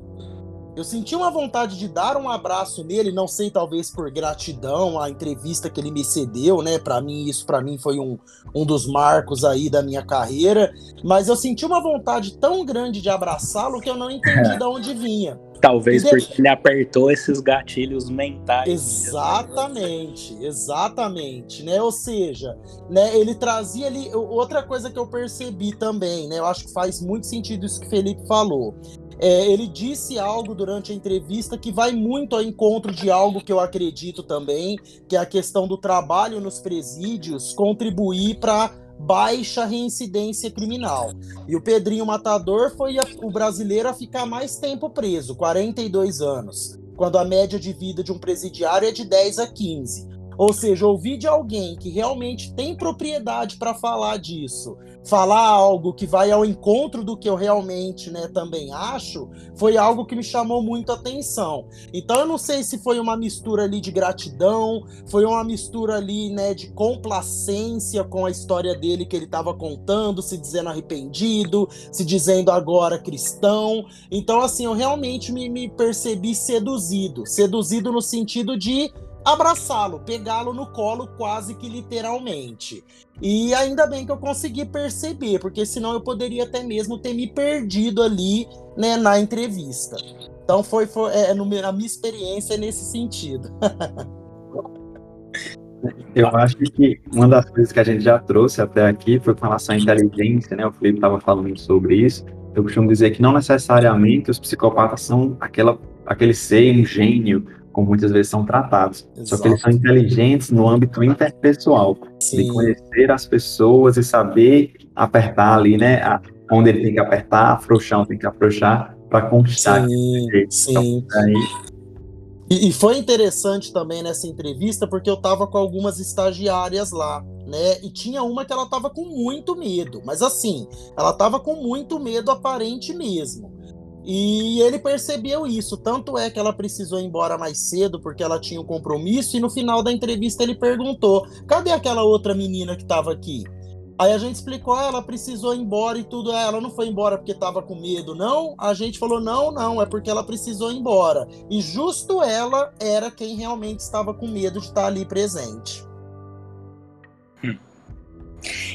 Eu senti uma vontade de dar um abraço nele, não sei, talvez por gratidão à entrevista que ele me cedeu, né? Para mim, isso para mim foi um, um dos marcos aí da minha carreira. Mas eu senti uma vontade tão grande de abraçá-lo que eu não entendi de onde vinha. Talvez porque ele apertou esses gatilhos mentais. Exatamente, exatamente, né? Ou seja, né, ele trazia ali outra coisa que eu percebi também, né? Eu acho que faz muito sentido isso que o Felipe falou. É, ele disse algo durante a entrevista que vai muito ao encontro de algo que eu acredito também, que é a questão do trabalho nos presídios contribuir para baixa reincidência criminal. E o Pedrinho Matador foi a, o brasileiro a ficar mais tempo preso, 42 anos, quando a média de vida de um presidiário é de 10 a 15. Ou seja, ouvir de alguém que realmente tem propriedade para falar disso, falar algo que vai ao encontro do que eu realmente né, também acho, foi algo que me chamou muito a atenção. Então eu não sei se foi uma mistura ali de gratidão, foi uma mistura ali né, de complacência com a história dele que ele estava contando, se dizendo arrependido, se dizendo agora cristão. Então, assim, eu realmente me, me percebi seduzido seduzido no sentido de abraçá-lo, pegá-lo no colo quase que literalmente. E ainda bem que eu consegui perceber, porque senão eu poderia até mesmo ter me perdido ali, né, na entrevista. Então foi, foi é, no, a minha experiência nesse sentido. Eu acho que uma das coisas que a gente já trouxe até aqui foi com relação à inteligência, né? O Felipe estava falando sobre isso. Eu costumo dizer que não necessariamente os psicopatas são aquela, aquele ser, um gênio, como muitas vezes são tratados. Exato. Só que eles são inteligentes no âmbito interpessoal, Sim. de conhecer as pessoas e saber apertar ali, né? Onde ele tem que apertar, afrouxar onde tem que afrouxar, para conquistar. Sim, sim. Então, aí, e, e, foi interessante também nessa entrevista, porque eu tava com algumas estagiárias lá, né? E tinha uma que ela tava com muito medo, mas assim, ela tava com muito medo aparente mesmo. E ele percebeu isso, tanto é que ela precisou ir embora mais cedo porque ela tinha um compromisso, e no final da entrevista ele perguntou: cadê aquela outra menina que tava aqui? Aí a gente explicou, ah, ela precisou ir embora e tudo. Ah, ela não foi embora porque estava com medo, não. A gente falou, não, não, é porque ela precisou ir embora. E justo ela era quem realmente estava com medo de estar ali presente. Hum.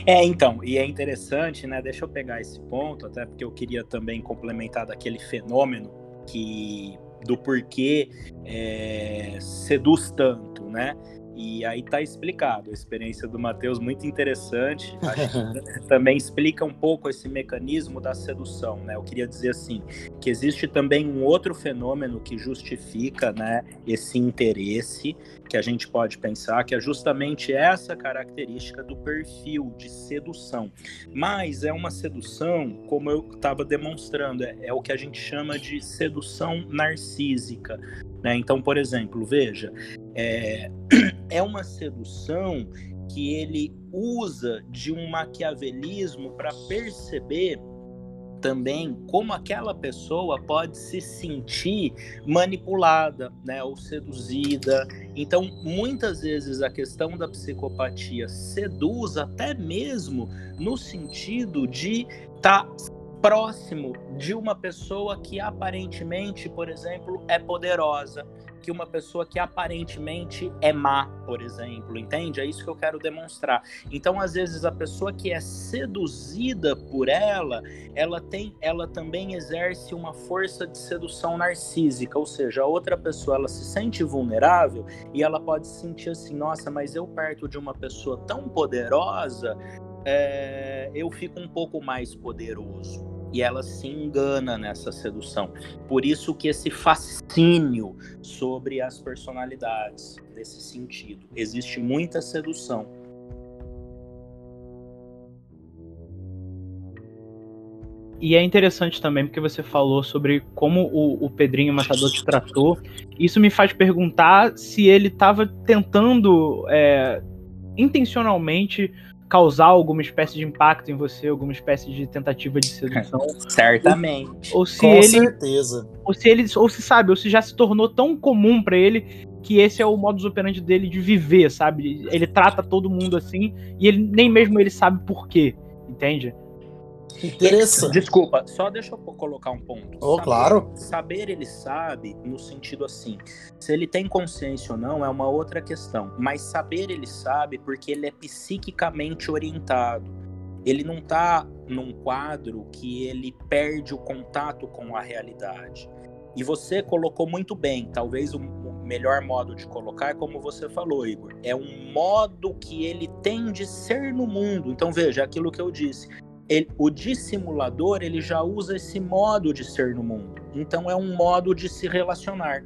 É, então, e é interessante, né? Deixa eu pegar esse ponto, até porque eu queria também complementar daquele fenômeno que do porquê é, seduz tanto, né? E aí tá explicado. A experiência do Matheus muito interessante. também explica um pouco esse mecanismo da sedução, né? Eu queria dizer assim, que existe também um outro fenômeno que justifica, né, esse interesse que a gente pode pensar que é justamente essa característica do perfil de sedução. Mas é uma sedução, como eu estava demonstrando, é, é o que a gente chama de sedução narcísica. Né? Então, por exemplo, veja, é, é uma sedução que ele usa de um maquiavelismo para perceber também como aquela pessoa pode se sentir manipulada, né, ou seduzida. Então, muitas vezes a questão da psicopatia seduz até mesmo no sentido de estar tá próximo de uma pessoa que aparentemente, por exemplo, é poderosa, que uma pessoa que aparentemente é má, por exemplo, entende? É isso que eu quero demonstrar. Então, às vezes a pessoa que é seduzida por ela, ela tem, ela também exerce uma força de sedução narcísica, ou seja, a outra pessoa ela se sente vulnerável e ela pode se sentir assim, nossa, mas eu perto de uma pessoa tão poderosa, é, eu fico um pouco mais poderoso e ela se engana nessa sedução. Por isso que esse fascínio sobre as personalidades nesse sentido. Existe muita sedução. E é interessante também porque você falou sobre como o, o Pedrinho Matador te tratou. Isso me faz perguntar se ele estava tentando é, intencionalmente causar alguma espécie de impacto em você, alguma espécie de tentativa de sedução. Certamente. Ou, ou se Com ele, certeza. Ou se ele, ou se sabe, ou se já se tornou tão comum para ele que esse é o modus operandi dele de viver, sabe? Ele trata todo mundo assim e ele nem mesmo ele sabe por quê, entende? Interessante. Desculpa, só deixa eu colocar um ponto. Oh, saber, claro. Saber ele sabe no sentido assim, se ele tem consciência ou não é uma outra questão, mas saber ele sabe porque ele é psiquicamente orientado. Ele não tá num quadro que ele perde o contato com a realidade. E você colocou muito bem, talvez o melhor modo de colocar é como você falou, Igor. É um modo que ele tem de ser no mundo. Então veja aquilo que eu disse ele, o dissimulador ele já usa esse modo de ser no mundo. Então é um modo de se relacionar.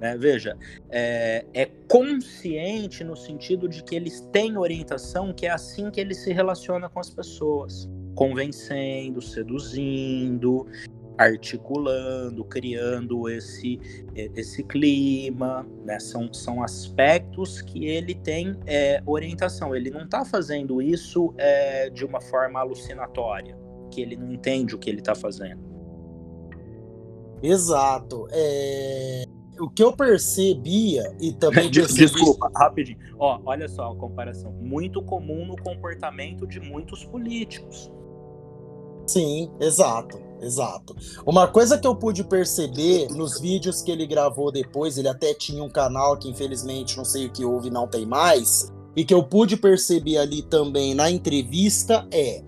Né? Veja, é, é, consciente no sentido de que eles têm orientação, que é assim que ele se relaciona com as pessoas, convencendo, seduzindo, articulando, criando esse, esse clima, né? são, são aspectos que ele tem é, orientação. Ele não está fazendo isso é, de uma forma alucinatória, que ele não entende o que ele está fazendo. Exato. É... O que eu percebia e também percebi... Desculpa, rapidinho. Ó, olha só a comparação. Muito comum no comportamento de muitos políticos Sim, exato, exato. Uma coisa que eu pude perceber nos vídeos que ele gravou depois, ele até tinha um canal que infelizmente não sei o que houve, não tem mais, e que eu pude perceber ali também na entrevista é,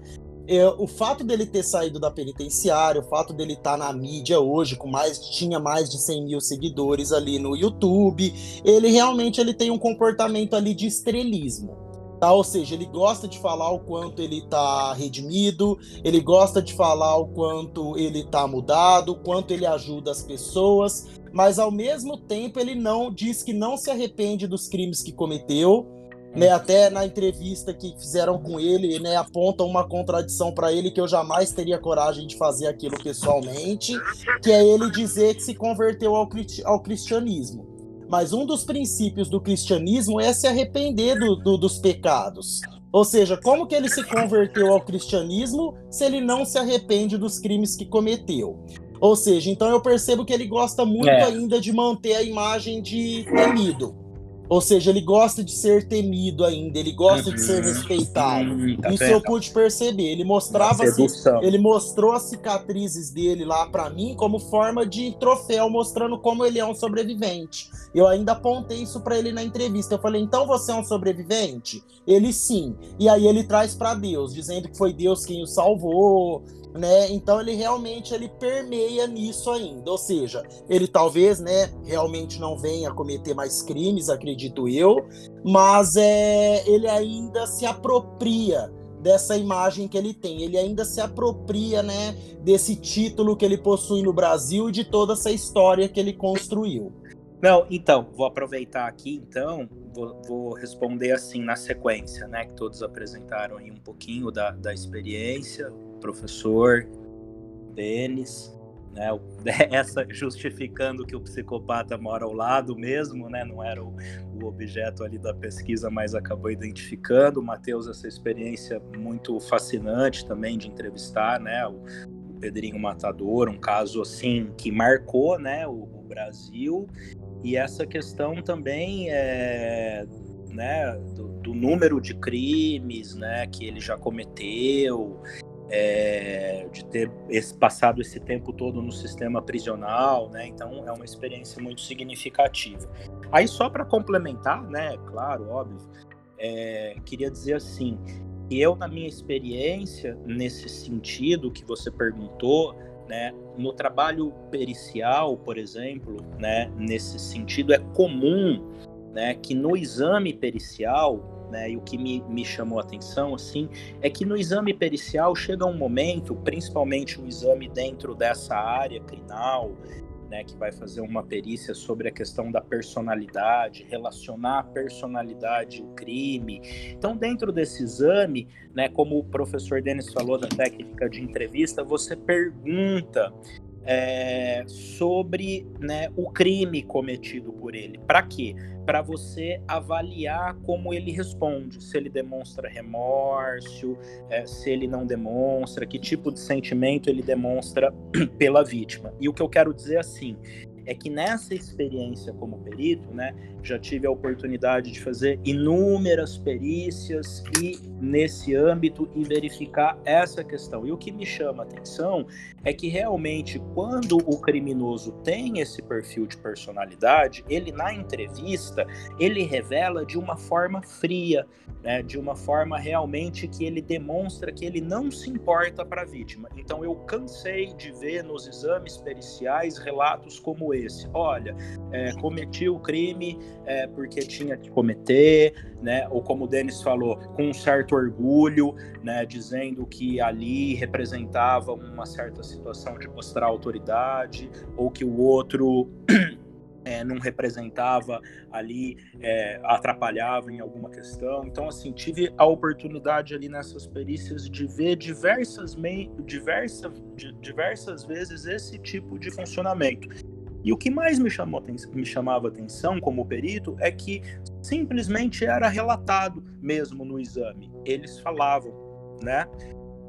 é o fato dele ter saído da penitenciária, o fato dele estar tá na mídia hoje, com mais tinha mais de 100 mil seguidores ali no YouTube, ele realmente ele tem um comportamento ali de estrelismo. Tá? Ou seja, ele gosta de falar o quanto ele tá redimido, ele gosta de falar o quanto ele tá mudado, o quanto ele ajuda as pessoas, mas ao mesmo tempo ele não diz que não se arrepende dos crimes que cometeu. Né, até na entrevista que fizeram com ele, né, aponta uma contradição para ele que eu jamais teria coragem de fazer aquilo pessoalmente, que é ele dizer que se converteu ao, ao cristianismo. Mas um dos princípios do cristianismo é se arrepender do, do, dos pecados. Ou seja, como que ele se converteu ao cristianismo se ele não se arrepende dos crimes que cometeu? Ou seja, então eu percebo que ele gosta muito é. ainda de manter a imagem de temido. Ou seja, ele gosta de ser temido ainda, ele gosta uhum. de ser uhum. respeitado. Hum, tá Isso eu pude perceber. Ele mostrava, ele mostrou as cicatrizes dele lá para mim como forma de troféu, mostrando como ele é um sobrevivente. Eu ainda apontei isso para ele na entrevista. Eu falei: "Então você é um sobrevivente?" Ele sim. E aí ele traz para Deus, dizendo que foi Deus quem o salvou, né? Então ele realmente ele permeia nisso ainda, ou seja, ele talvez, né, realmente não venha cometer mais crimes, acredito eu, mas é, ele ainda se apropria dessa imagem que ele tem, ele ainda se apropria, né, desse título que ele possui no Brasil e de toda essa história que ele construiu. Não, então, vou aproveitar aqui, então, vou, vou, responder assim na sequência, né? Que todos apresentaram aí um pouquinho da, da experiência, professor, Denis, né? Essa justificando que o psicopata mora ao lado mesmo, né? Não era o, o objeto ali da pesquisa, mas acabou identificando. O Matheus, essa experiência muito fascinante também de entrevistar, né? O, o Pedrinho Matador, um caso assim que marcou, né? O, o Brasil e essa questão também é, né, do, do, número de crimes né, que ele já cometeu, é, de ter esse, passado esse tempo todo no sistema prisional, né? Então é uma experiência muito significativa. Aí só para complementar, né? Claro, óbvio, é, queria dizer assim, eu na minha experiência nesse sentido que você perguntou, né? No trabalho pericial, por exemplo, né, nesse sentido, é comum né, que no exame pericial, né, e o que me, me chamou a atenção assim, é que no exame pericial chega um momento, principalmente o exame dentro dessa área crinal, né, que vai fazer uma perícia sobre a questão da personalidade, relacionar a personalidade e o crime. Então, dentro desse exame, né, como o professor Denis falou da técnica de entrevista, você pergunta é, sobre né, o crime cometido por ele. Para quê? Para você avaliar como ele responde, se ele demonstra remorso, é, se ele não demonstra, que tipo de sentimento ele demonstra pela vítima. E o que eu quero dizer assim é que nessa experiência como perito, né, já tive a oportunidade de fazer inúmeras perícias e nesse âmbito e verificar essa questão. E o que me chama a atenção é que realmente quando o criminoso tem esse perfil de personalidade, ele na entrevista, ele revela de uma forma fria, né, de uma forma realmente que ele demonstra que ele não se importa para a vítima. Então eu cansei de ver nos exames periciais relatos como esse. Olha, é, cometi o crime é, porque tinha que cometer, né? Ou como o Denis falou, com um certo orgulho, né? Dizendo que ali representava uma certa situação de mostrar autoridade, ou que o outro é, não representava ali, é, atrapalhava em alguma questão. Então, assim, tive a oportunidade ali nessas perícias de ver diversas, diversas, diversas vezes esse tipo de funcionamento. E o que mais me, chamou, me chamava atenção como perito é que simplesmente era relatado mesmo no exame. Eles falavam, né?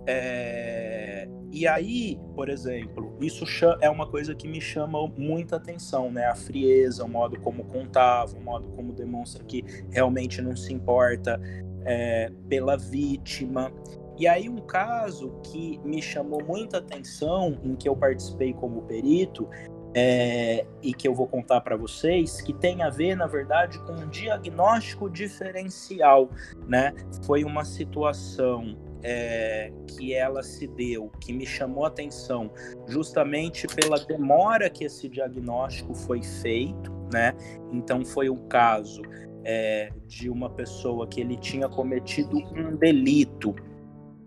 É... E aí, por exemplo, isso é uma coisa que me chama muita atenção, né? A frieza, o modo como contava, o modo como demonstra que realmente não se importa é, pela vítima. E aí um caso que me chamou muita atenção, em que eu participei como perito, é, e que eu vou contar para vocês, que tem a ver, na verdade, com um diagnóstico diferencial, né? Foi uma situação é, que ela se deu, que me chamou a atenção, justamente pela demora que esse diagnóstico foi feito, né? Então foi o caso é, de uma pessoa que ele tinha cometido um delito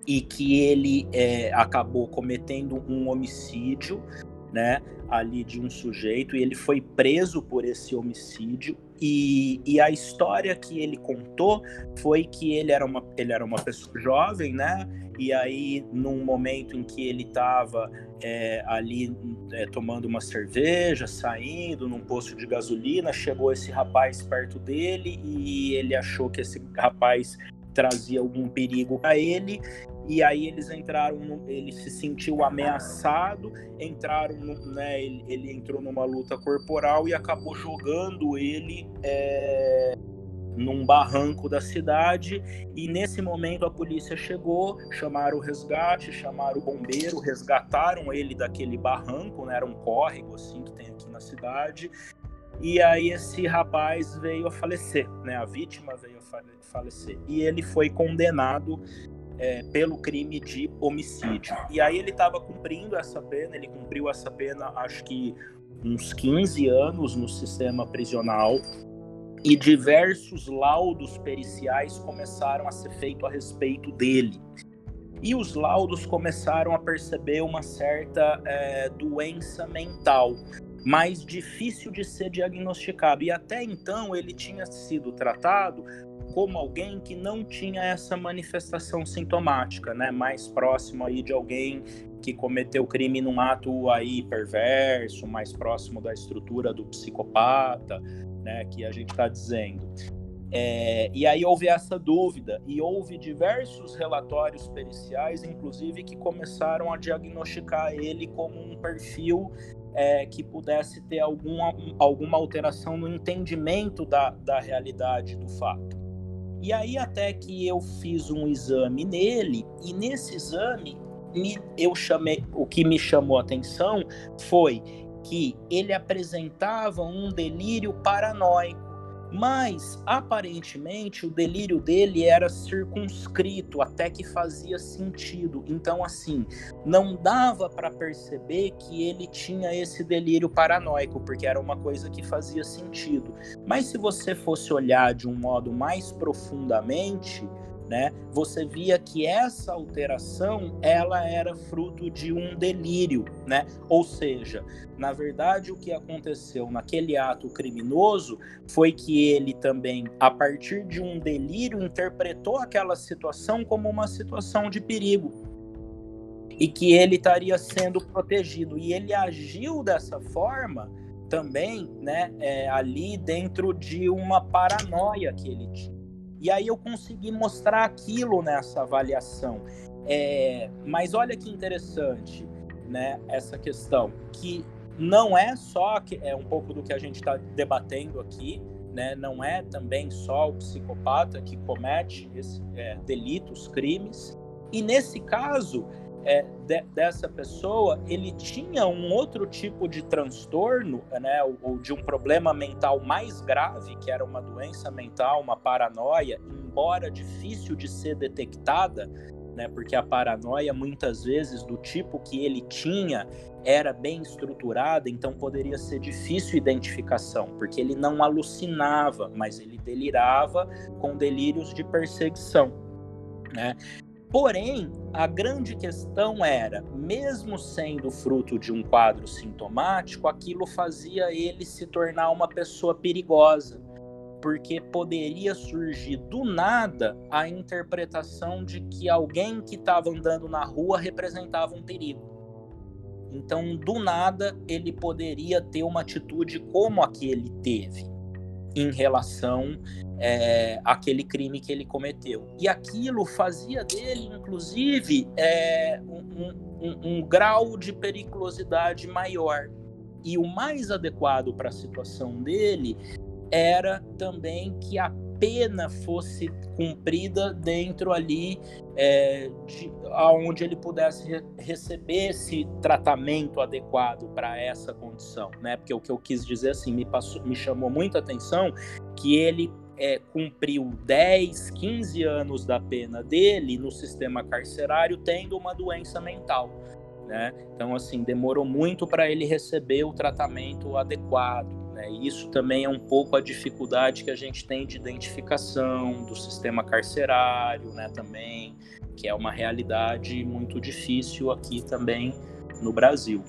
e que ele é, acabou cometendo um homicídio, né, ali de um sujeito e ele foi preso por esse homicídio e, e, a história que ele contou foi que ele era uma, ele era uma pessoa jovem, né? E aí, num momento em que ele estava é, ali é, tomando uma cerveja, saindo num posto de gasolina, chegou esse rapaz perto dele e ele achou que esse rapaz trazia algum perigo para ele e aí eles entraram, no, ele se sentiu ameaçado, entraram, no, né, ele, ele, entrou numa luta corporal e acabou jogando ele é, num barranco da cidade. E nesse momento a polícia chegou, chamaram o resgate, chamaram o bombeiro, resgataram ele daquele barranco, né, era um córrego assim que tem aqui na cidade. E aí esse rapaz veio a falecer, né? A vítima veio a falecer. E ele foi condenado é, pelo crime de homicídio. E aí ele estava cumprindo essa pena, ele cumpriu essa pena, acho que uns 15 anos no sistema prisional, e diversos laudos periciais começaram a ser feitos a respeito dele. E os laudos começaram a perceber uma certa é, doença mental, mais difícil de ser diagnosticado. E até então ele tinha sido tratado como alguém que não tinha essa manifestação sintomática, né? Mais próximo aí de alguém que cometeu crime num ato aí perverso, mais próximo da estrutura do psicopata, né? Que a gente está dizendo. É, e aí houve essa dúvida, e houve diversos relatórios periciais, inclusive, que começaram a diagnosticar ele como um perfil é, que pudesse ter alguma, alguma alteração no entendimento da, da realidade do fato. E aí até que eu fiz um exame nele, e nesse exame me, eu chamei, o que me chamou a atenção foi que ele apresentava um delírio paranoico. Mas aparentemente o delírio dele era circunscrito, até que fazia sentido. Então, assim, não dava para perceber que ele tinha esse delírio paranoico, porque era uma coisa que fazia sentido. Mas se você fosse olhar de um modo mais profundamente, né, você via que essa alteração ela era fruto de um delírio, né? Ou seja, na verdade o que aconteceu naquele ato criminoso foi que ele também, a partir de um delírio, interpretou aquela situação como uma situação de perigo e que ele estaria sendo protegido e ele agiu dessa forma também, né, é, ali dentro de uma paranoia que ele tinha. E aí eu consegui mostrar aquilo nessa avaliação. É, mas olha que interessante, né, essa questão, que não é só que é um pouco do que a gente está debatendo aqui, né? Não é também só o psicopata que comete esse, é, delitos, crimes. E nesse caso, é, de, dessa pessoa, ele tinha um outro tipo de transtorno, né, ou, ou, de um problema mental mais grave, que era uma doença mental, uma paranoia, embora difícil de ser detectada, né, porque a paranoia muitas vezes do tipo que ele tinha era bem estruturada, então poderia ser difícil identificação, porque ele não alucinava, mas ele delirava com delírios de perseguição. Né? Porém, a grande questão era, mesmo sendo fruto de um quadro sintomático, aquilo fazia ele se tornar uma pessoa perigosa, porque poderia surgir do nada a interpretação de que alguém que estava andando na rua representava um perigo. Então, do nada, ele poderia ter uma atitude como a que ele teve em relação é, àquele crime que ele cometeu. E aquilo fazia dele, inclusive, é, um, um, um grau de periculosidade maior. E o mais adequado para a situação dele era também que a pena fosse cumprida dentro ali é, de aonde ele pudesse re receber esse tratamento adequado para essa condição, né? Porque o que eu quis dizer assim me passou, me chamou muita atenção que ele é, cumpriu 10, 15 anos da pena dele no sistema carcerário tendo uma doença mental. Né? Então, assim, demorou muito para ele receber o tratamento adequado. Né? Isso também é um pouco a dificuldade que a gente tem de identificação do sistema carcerário, né? Também, que é uma realidade muito difícil aqui também no Brasil.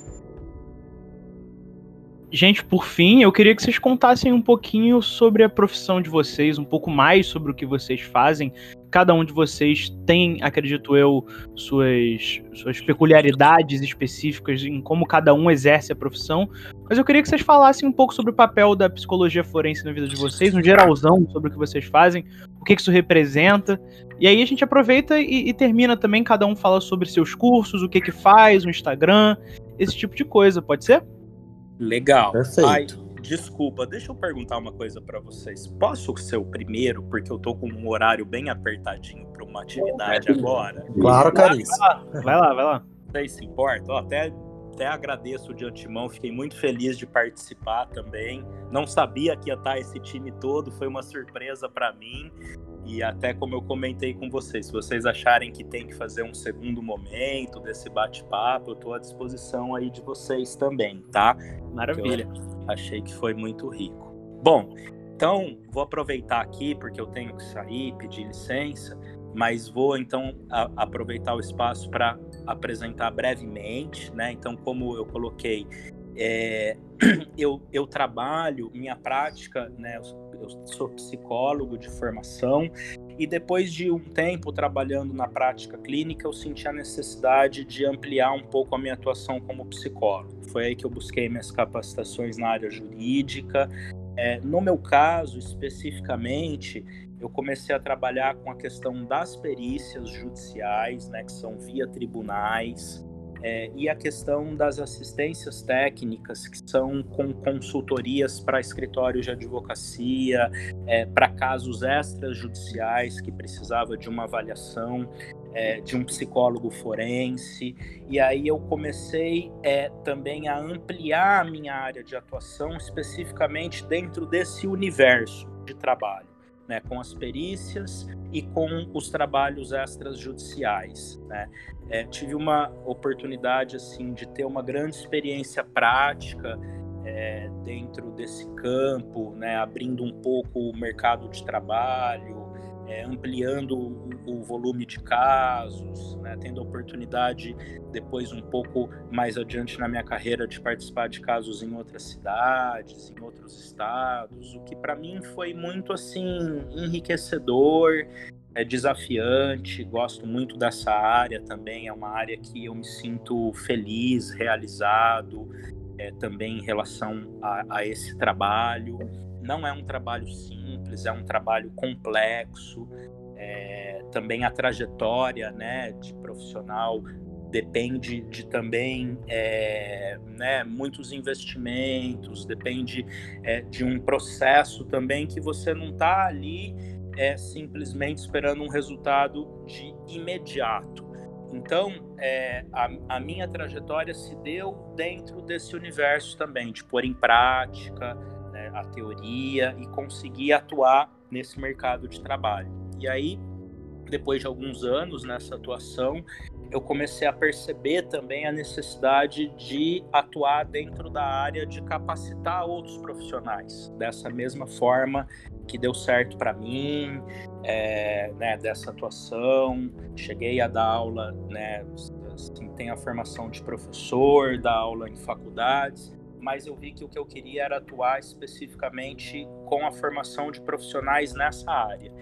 Gente, por fim, eu queria que vocês contassem um pouquinho sobre a profissão de vocês, um pouco mais sobre o que vocês fazem. Cada um de vocês tem, acredito eu, suas, suas peculiaridades específicas em como cada um exerce a profissão. Mas eu queria que vocês falassem um pouco sobre o papel da psicologia forense na vida de vocês, um geralzão sobre o que vocês fazem, o que isso representa. E aí a gente aproveita e, e termina também, cada um fala sobre seus cursos, o que que faz, o Instagram, esse tipo de coisa, pode ser? Legal. Perfeito. Ai, desculpa, deixa eu perguntar uma coisa para vocês. Posso ser o primeiro, porque eu tô com um horário bem apertadinho para uma atividade agora? Claro, Caríssimo. Vai lá, vai lá. Vocês se importam? Até, até agradeço de antemão, fiquei muito feliz de participar também. Não sabia que ia estar esse time todo, foi uma surpresa para mim. E até como eu comentei com vocês, se vocês acharem que tem que fazer um segundo momento desse bate-papo, eu estou à disposição aí de vocês também, tá? Maravilha. Eu achei que foi muito rico. Bom, então vou aproveitar aqui porque eu tenho que sair, pedir licença, mas vou então a, aproveitar o espaço para apresentar brevemente, né? Então, como eu coloquei, é, eu, eu trabalho, minha prática, né? Eu sou psicólogo de formação e depois de um tempo trabalhando na prática clínica, eu senti a necessidade de ampliar um pouco a minha atuação como psicólogo. Foi aí que eu busquei minhas capacitações na área jurídica. É, no meu caso, especificamente, eu comecei a trabalhar com a questão das perícias judiciais, né, que são via tribunais, é, e a questão das assistências técnicas, que são com consultorias para escritórios de advocacia, é, para casos extrajudiciais que precisava de uma avaliação é, de um psicólogo forense. E aí eu comecei é, também a ampliar a minha área de atuação, especificamente dentro desse universo de trabalho né, com as perícias e com os trabalhos extrajudiciais. Né? É, tive uma oportunidade assim de ter uma grande experiência prática é, dentro desse campo, né, abrindo um pouco o mercado de trabalho, é, ampliando o, volume de casos, né, tendo a oportunidade depois um pouco mais adiante na minha carreira de participar de casos em outras cidades, em outros estados, o que para mim foi muito assim enriquecedor, é desafiante, gosto muito dessa área também, é uma área que eu me sinto feliz, realizado, é, também em relação a, a esse trabalho. Não é um trabalho simples, é um trabalho complexo. É, também a trajetória né, de profissional depende de também é, né, muitos investimentos, depende é, de um processo também que você não está ali é, simplesmente esperando um resultado de imediato. Então, é, a, a, minha trajetória se deu dentro desse universo também, de pôr em prática, a teoria e conseguir atuar nesse mercado de trabalho. E aí, depois de alguns anos nessa atuação, eu comecei a perceber também a necessidade de atuar dentro da área de capacitar outros profissionais, dessa mesma forma que deu certo para mim, é, né, dessa atuação. Cheguei a dar aula, né, assim, tem a formação de professor, dar aula em faculdades, mas eu vi que o que eu queria era atuar especificamente com a formação de profissionais nessa área.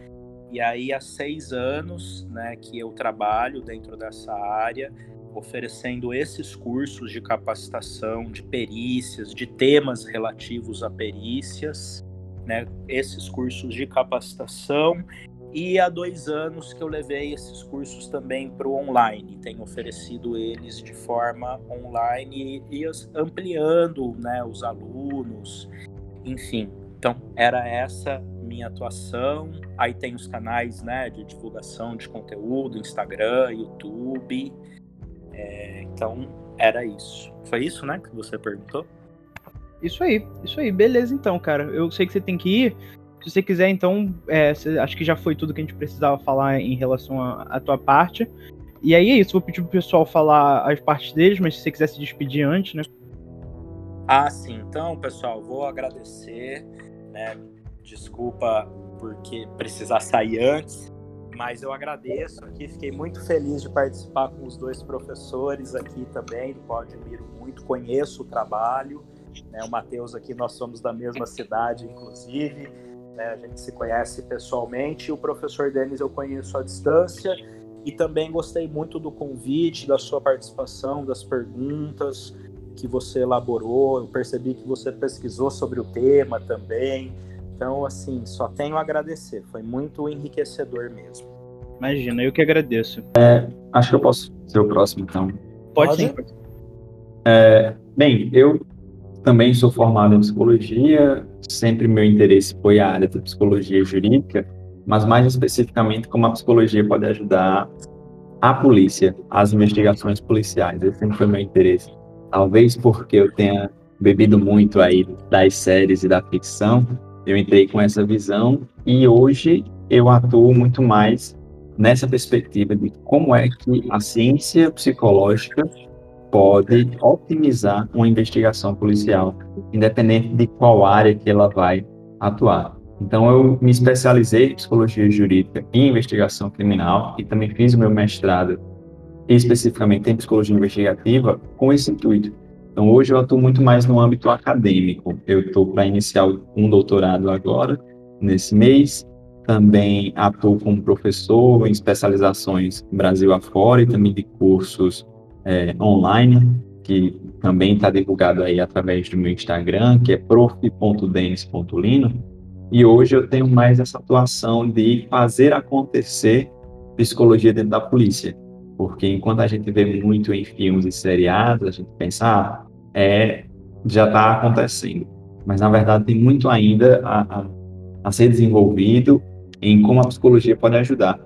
E aí há seis anos né, que eu trabalho dentro dessa área, oferecendo esses cursos de capacitação, de perícias, de temas relativos a perícias, né, esses cursos de capacitação e há dois anos que eu levei esses cursos também para o online. Tenho oferecido eles de forma online e, ampliando né, os alunos, enfim. Então, era essa minha atuação. Aí tem os canais né, de divulgação de conteúdo, Instagram, YouTube. É, então, era isso. Foi isso, né, que você perguntou? Isso aí, isso aí. Beleza, então, cara. Eu sei que você tem que ir. Se você quiser, então, é, acho que já foi tudo que a gente precisava falar em relação à tua parte. E aí é isso, vou pedir pro pessoal falar as partes deles, mas se você quiser se despedir antes, né? Ah, sim. Então, pessoal, vou agradecer, né? Desculpa porque precisar sair antes, mas eu agradeço aqui, fiquei muito feliz de participar com os dois professores aqui também, do qual admiro muito, conheço o trabalho, né? O Matheus aqui, nós somos da mesma cidade, inclusive, né? A gente se conhece pessoalmente, o professor Denis eu conheço à distância, e também gostei muito do convite, da sua participação, das perguntas que você elaborou. Eu percebi que você pesquisou sobre o tema também. Então, assim, só tenho a agradecer. Foi muito enriquecedor mesmo. Imagina, eu que agradeço. É, acho que eu posso ser o próximo, então. Pode, Pode? sim. É, bem, eu também sou formado em psicologia. Sempre meu interesse foi a área da psicologia jurídica mas mais especificamente como a psicologia pode ajudar a polícia, as investigações policiais. Esse sempre foi meu interesse. Talvez porque eu tenha bebido muito aí das séries e da ficção, eu entrei com essa visão e hoje eu atuo muito mais nessa perspectiva de como é que a ciência psicológica pode otimizar uma investigação policial, independente de qual área que ela vai atuar. Então, eu me especializei em psicologia jurídica e investigação criminal e também fiz o meu mestrado especificamente em psicologia investigativa com esse intuito. Então, hoje eu atuo muito mais no âmbito acadêmico. Eu estou para iniciar um doutorado agora, nesse mês. Também atuo como professor em especializações Brasil afora e também de cursos é, online, que também está divulgado aí através do meu Instagram, que é prof.denis.lino. E hoje eu tenho mais essa atuação de fazer acontecer psicologia dentro da polícia. Porque enquanto a gente vê muito em filmes e seriados, a gente pensa, ah, é, já está acontecendo. Mas na verdade tem muito ainda a, a, a ser desenvolvido em como a psicologia pode ajudar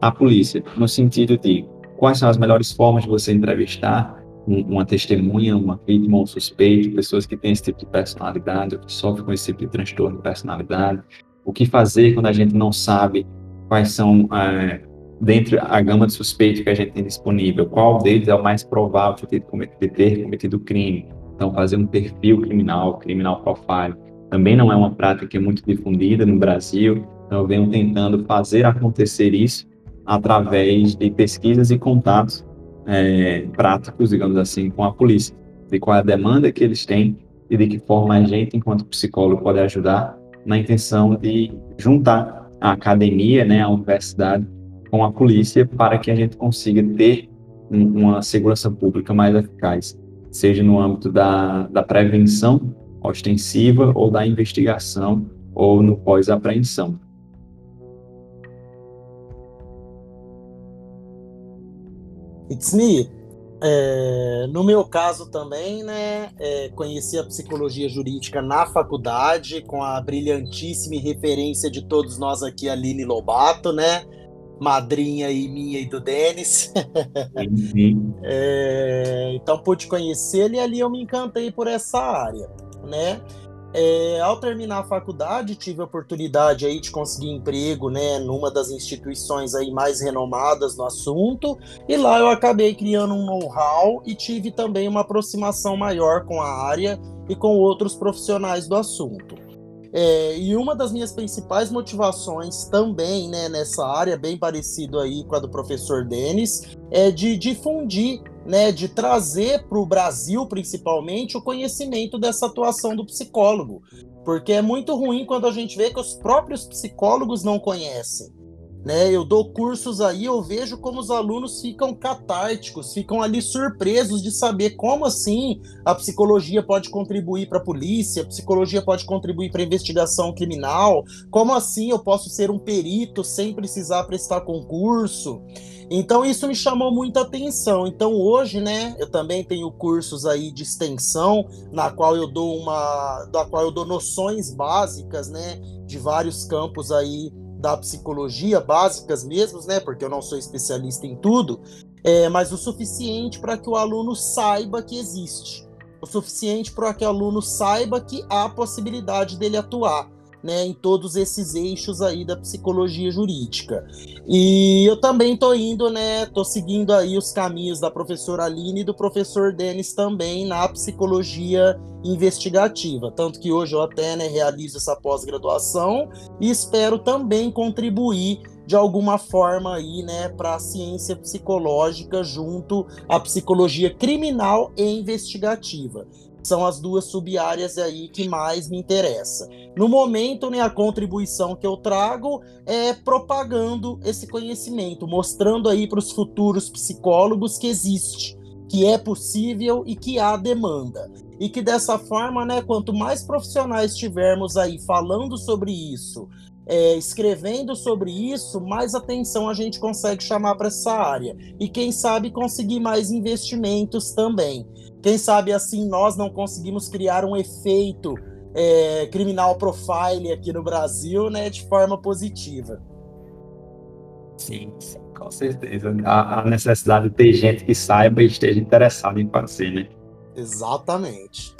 a polícia, no sentido de quais são as melhores formas de você entrevistar uma testemunha, uma vítima, um suspeito, pessoas que têm esse tipo de personalidade, ou que sofrem com esse tipo de transtorno de personalidade. O que fazer quando a gente não sabe quais são, é, dentro a gama de suspeitos que a gente tem disponível, qual deles é o mais provável de ter, de ter cometido crime. Então, fazer um perfil criminal, criminal profile, também não é uma prática que é muito difundida no Brasil. Então, eu venho tentando fazer acontecer isso através de pesquisas e contatos é, práticos, digamos assim, com a polícia, de qual é a demanda que eles têm e de que forma a gente, enquanto psicólogo, pode ajudar na intenção de juntar a academia, né, a universidade, com a polícia para que a gente consiga ter um, uma segurança pública mais eficaz, seja no âmbito da, da prevenção ostensiva ou da investigação ou no pós-apreensão. It's me. É, no meu caso também, né, é, conheci a psicologia jurídica na faculdade, com a brilhantíssima referência de todos nós aqui, Aline Lobato, né, madrinha e minha e do Denis. é, então pude conhecê-lo e ali eu me encantei por essa área, né. É, ao terminar a faculdade, tive a oportunidade aí de conseguir emprego, né, numa das instituições aí mais renomadas no assunto, e lá eu acabei criando um know-how e tive também uma aproximação maior com a área e com outros profissionais do assunto. É, e uma das minhas principais motivações também, né, nessa área, bem parecido aí com a do professor Denis, é de difundir né, de trazer para o Brasil, principalmente, o conhecimento dessa atuação do psicólogo. Porque é muito ruim quando a gente vê que os próprios psicólogos não conhecem. Né? Eu dou cursos aí, eu vejo como os alunos ficam catárticos, ficam ali surpresos de saber como assim a psicologia pode contribuir para a polícia, a psicologia pode contribuir para a investigação criminal, como assim eu posso ser um perito sem precisar prestar concurso. Então isso me chamou muita atenção. Então hoje, né, eu também tenho cursos aí de extensão, na qual eu dou uma, da qual eu dou noções básicas, né, de vários campos aí da psicologia básicas mesmo, né, porque eu não sou especialista em tudo, é, mas o suficiente para que o aluno saiba que existe, o suficiente para que o aluno saiba que há possibilidade dele atuar né, em todos esses eixos aí da psicologia jurídica. E eu também estou indo, né, tô seguindo aí os caminhos da professora Aline e do professor Denis também na psicologia investigativa, tanto que hoje eu até né, realizo essa pós-graduação e espero também contribuir de alguma forma aí, né, para a ciência psicológica junto à psicologia criminal e investigativa são as duas sub-áreas aí que mais me interessa. No momento, né, a contribuição que eu trago é propagando esse conhecimento, mostrando aí para os futuros psicólogos que existe, que é possível e que há demanda. E que dessa forma, né, quanto mais profissionais tivermos aí falando sobre isso, é, escrevendo sobre isso, mais atenção a gente consegue chamar para essa área. E quem sabe conseguir mais investimentos também. Quem sabe assim nós não conseguimos criar um efeito é, criminal profile aqui no Brasil, né, de forma positiva. Sim, sim com certeza. A, a, necessidade de ter gente que saiba e esteja interessado em fazer, né? Exatamente.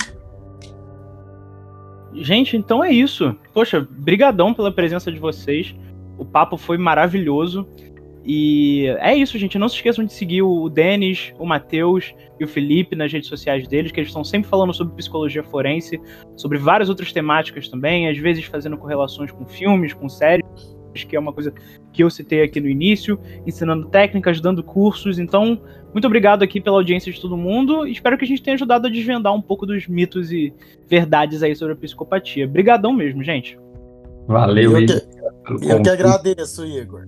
Gente, então é isso. Poxa, brigadão pela presença de vocês. O papo foi maravilhoso. E é isso, gente. Não se esqueçam de seguir o Denis, o Matheus e o Felipe nas redes sociais deles, que eles estão sempre falando sobre psicologia forense, sobre várias outras temáticas também, às vezes fazendo correlações com filmes, com séries, que é uma coisa que eu citei aqui no início, ensinando técnicas, dando cursos. Então, muito obrigado aqui pela audiência de todo mundo. Espero que a gente tenha ajudado a desvendar um pouco dos mitos e verdades aí sobre a psicopatia. Obrigadão mesmo, gente. Valeu, eu que, eu que agradeço, Igor.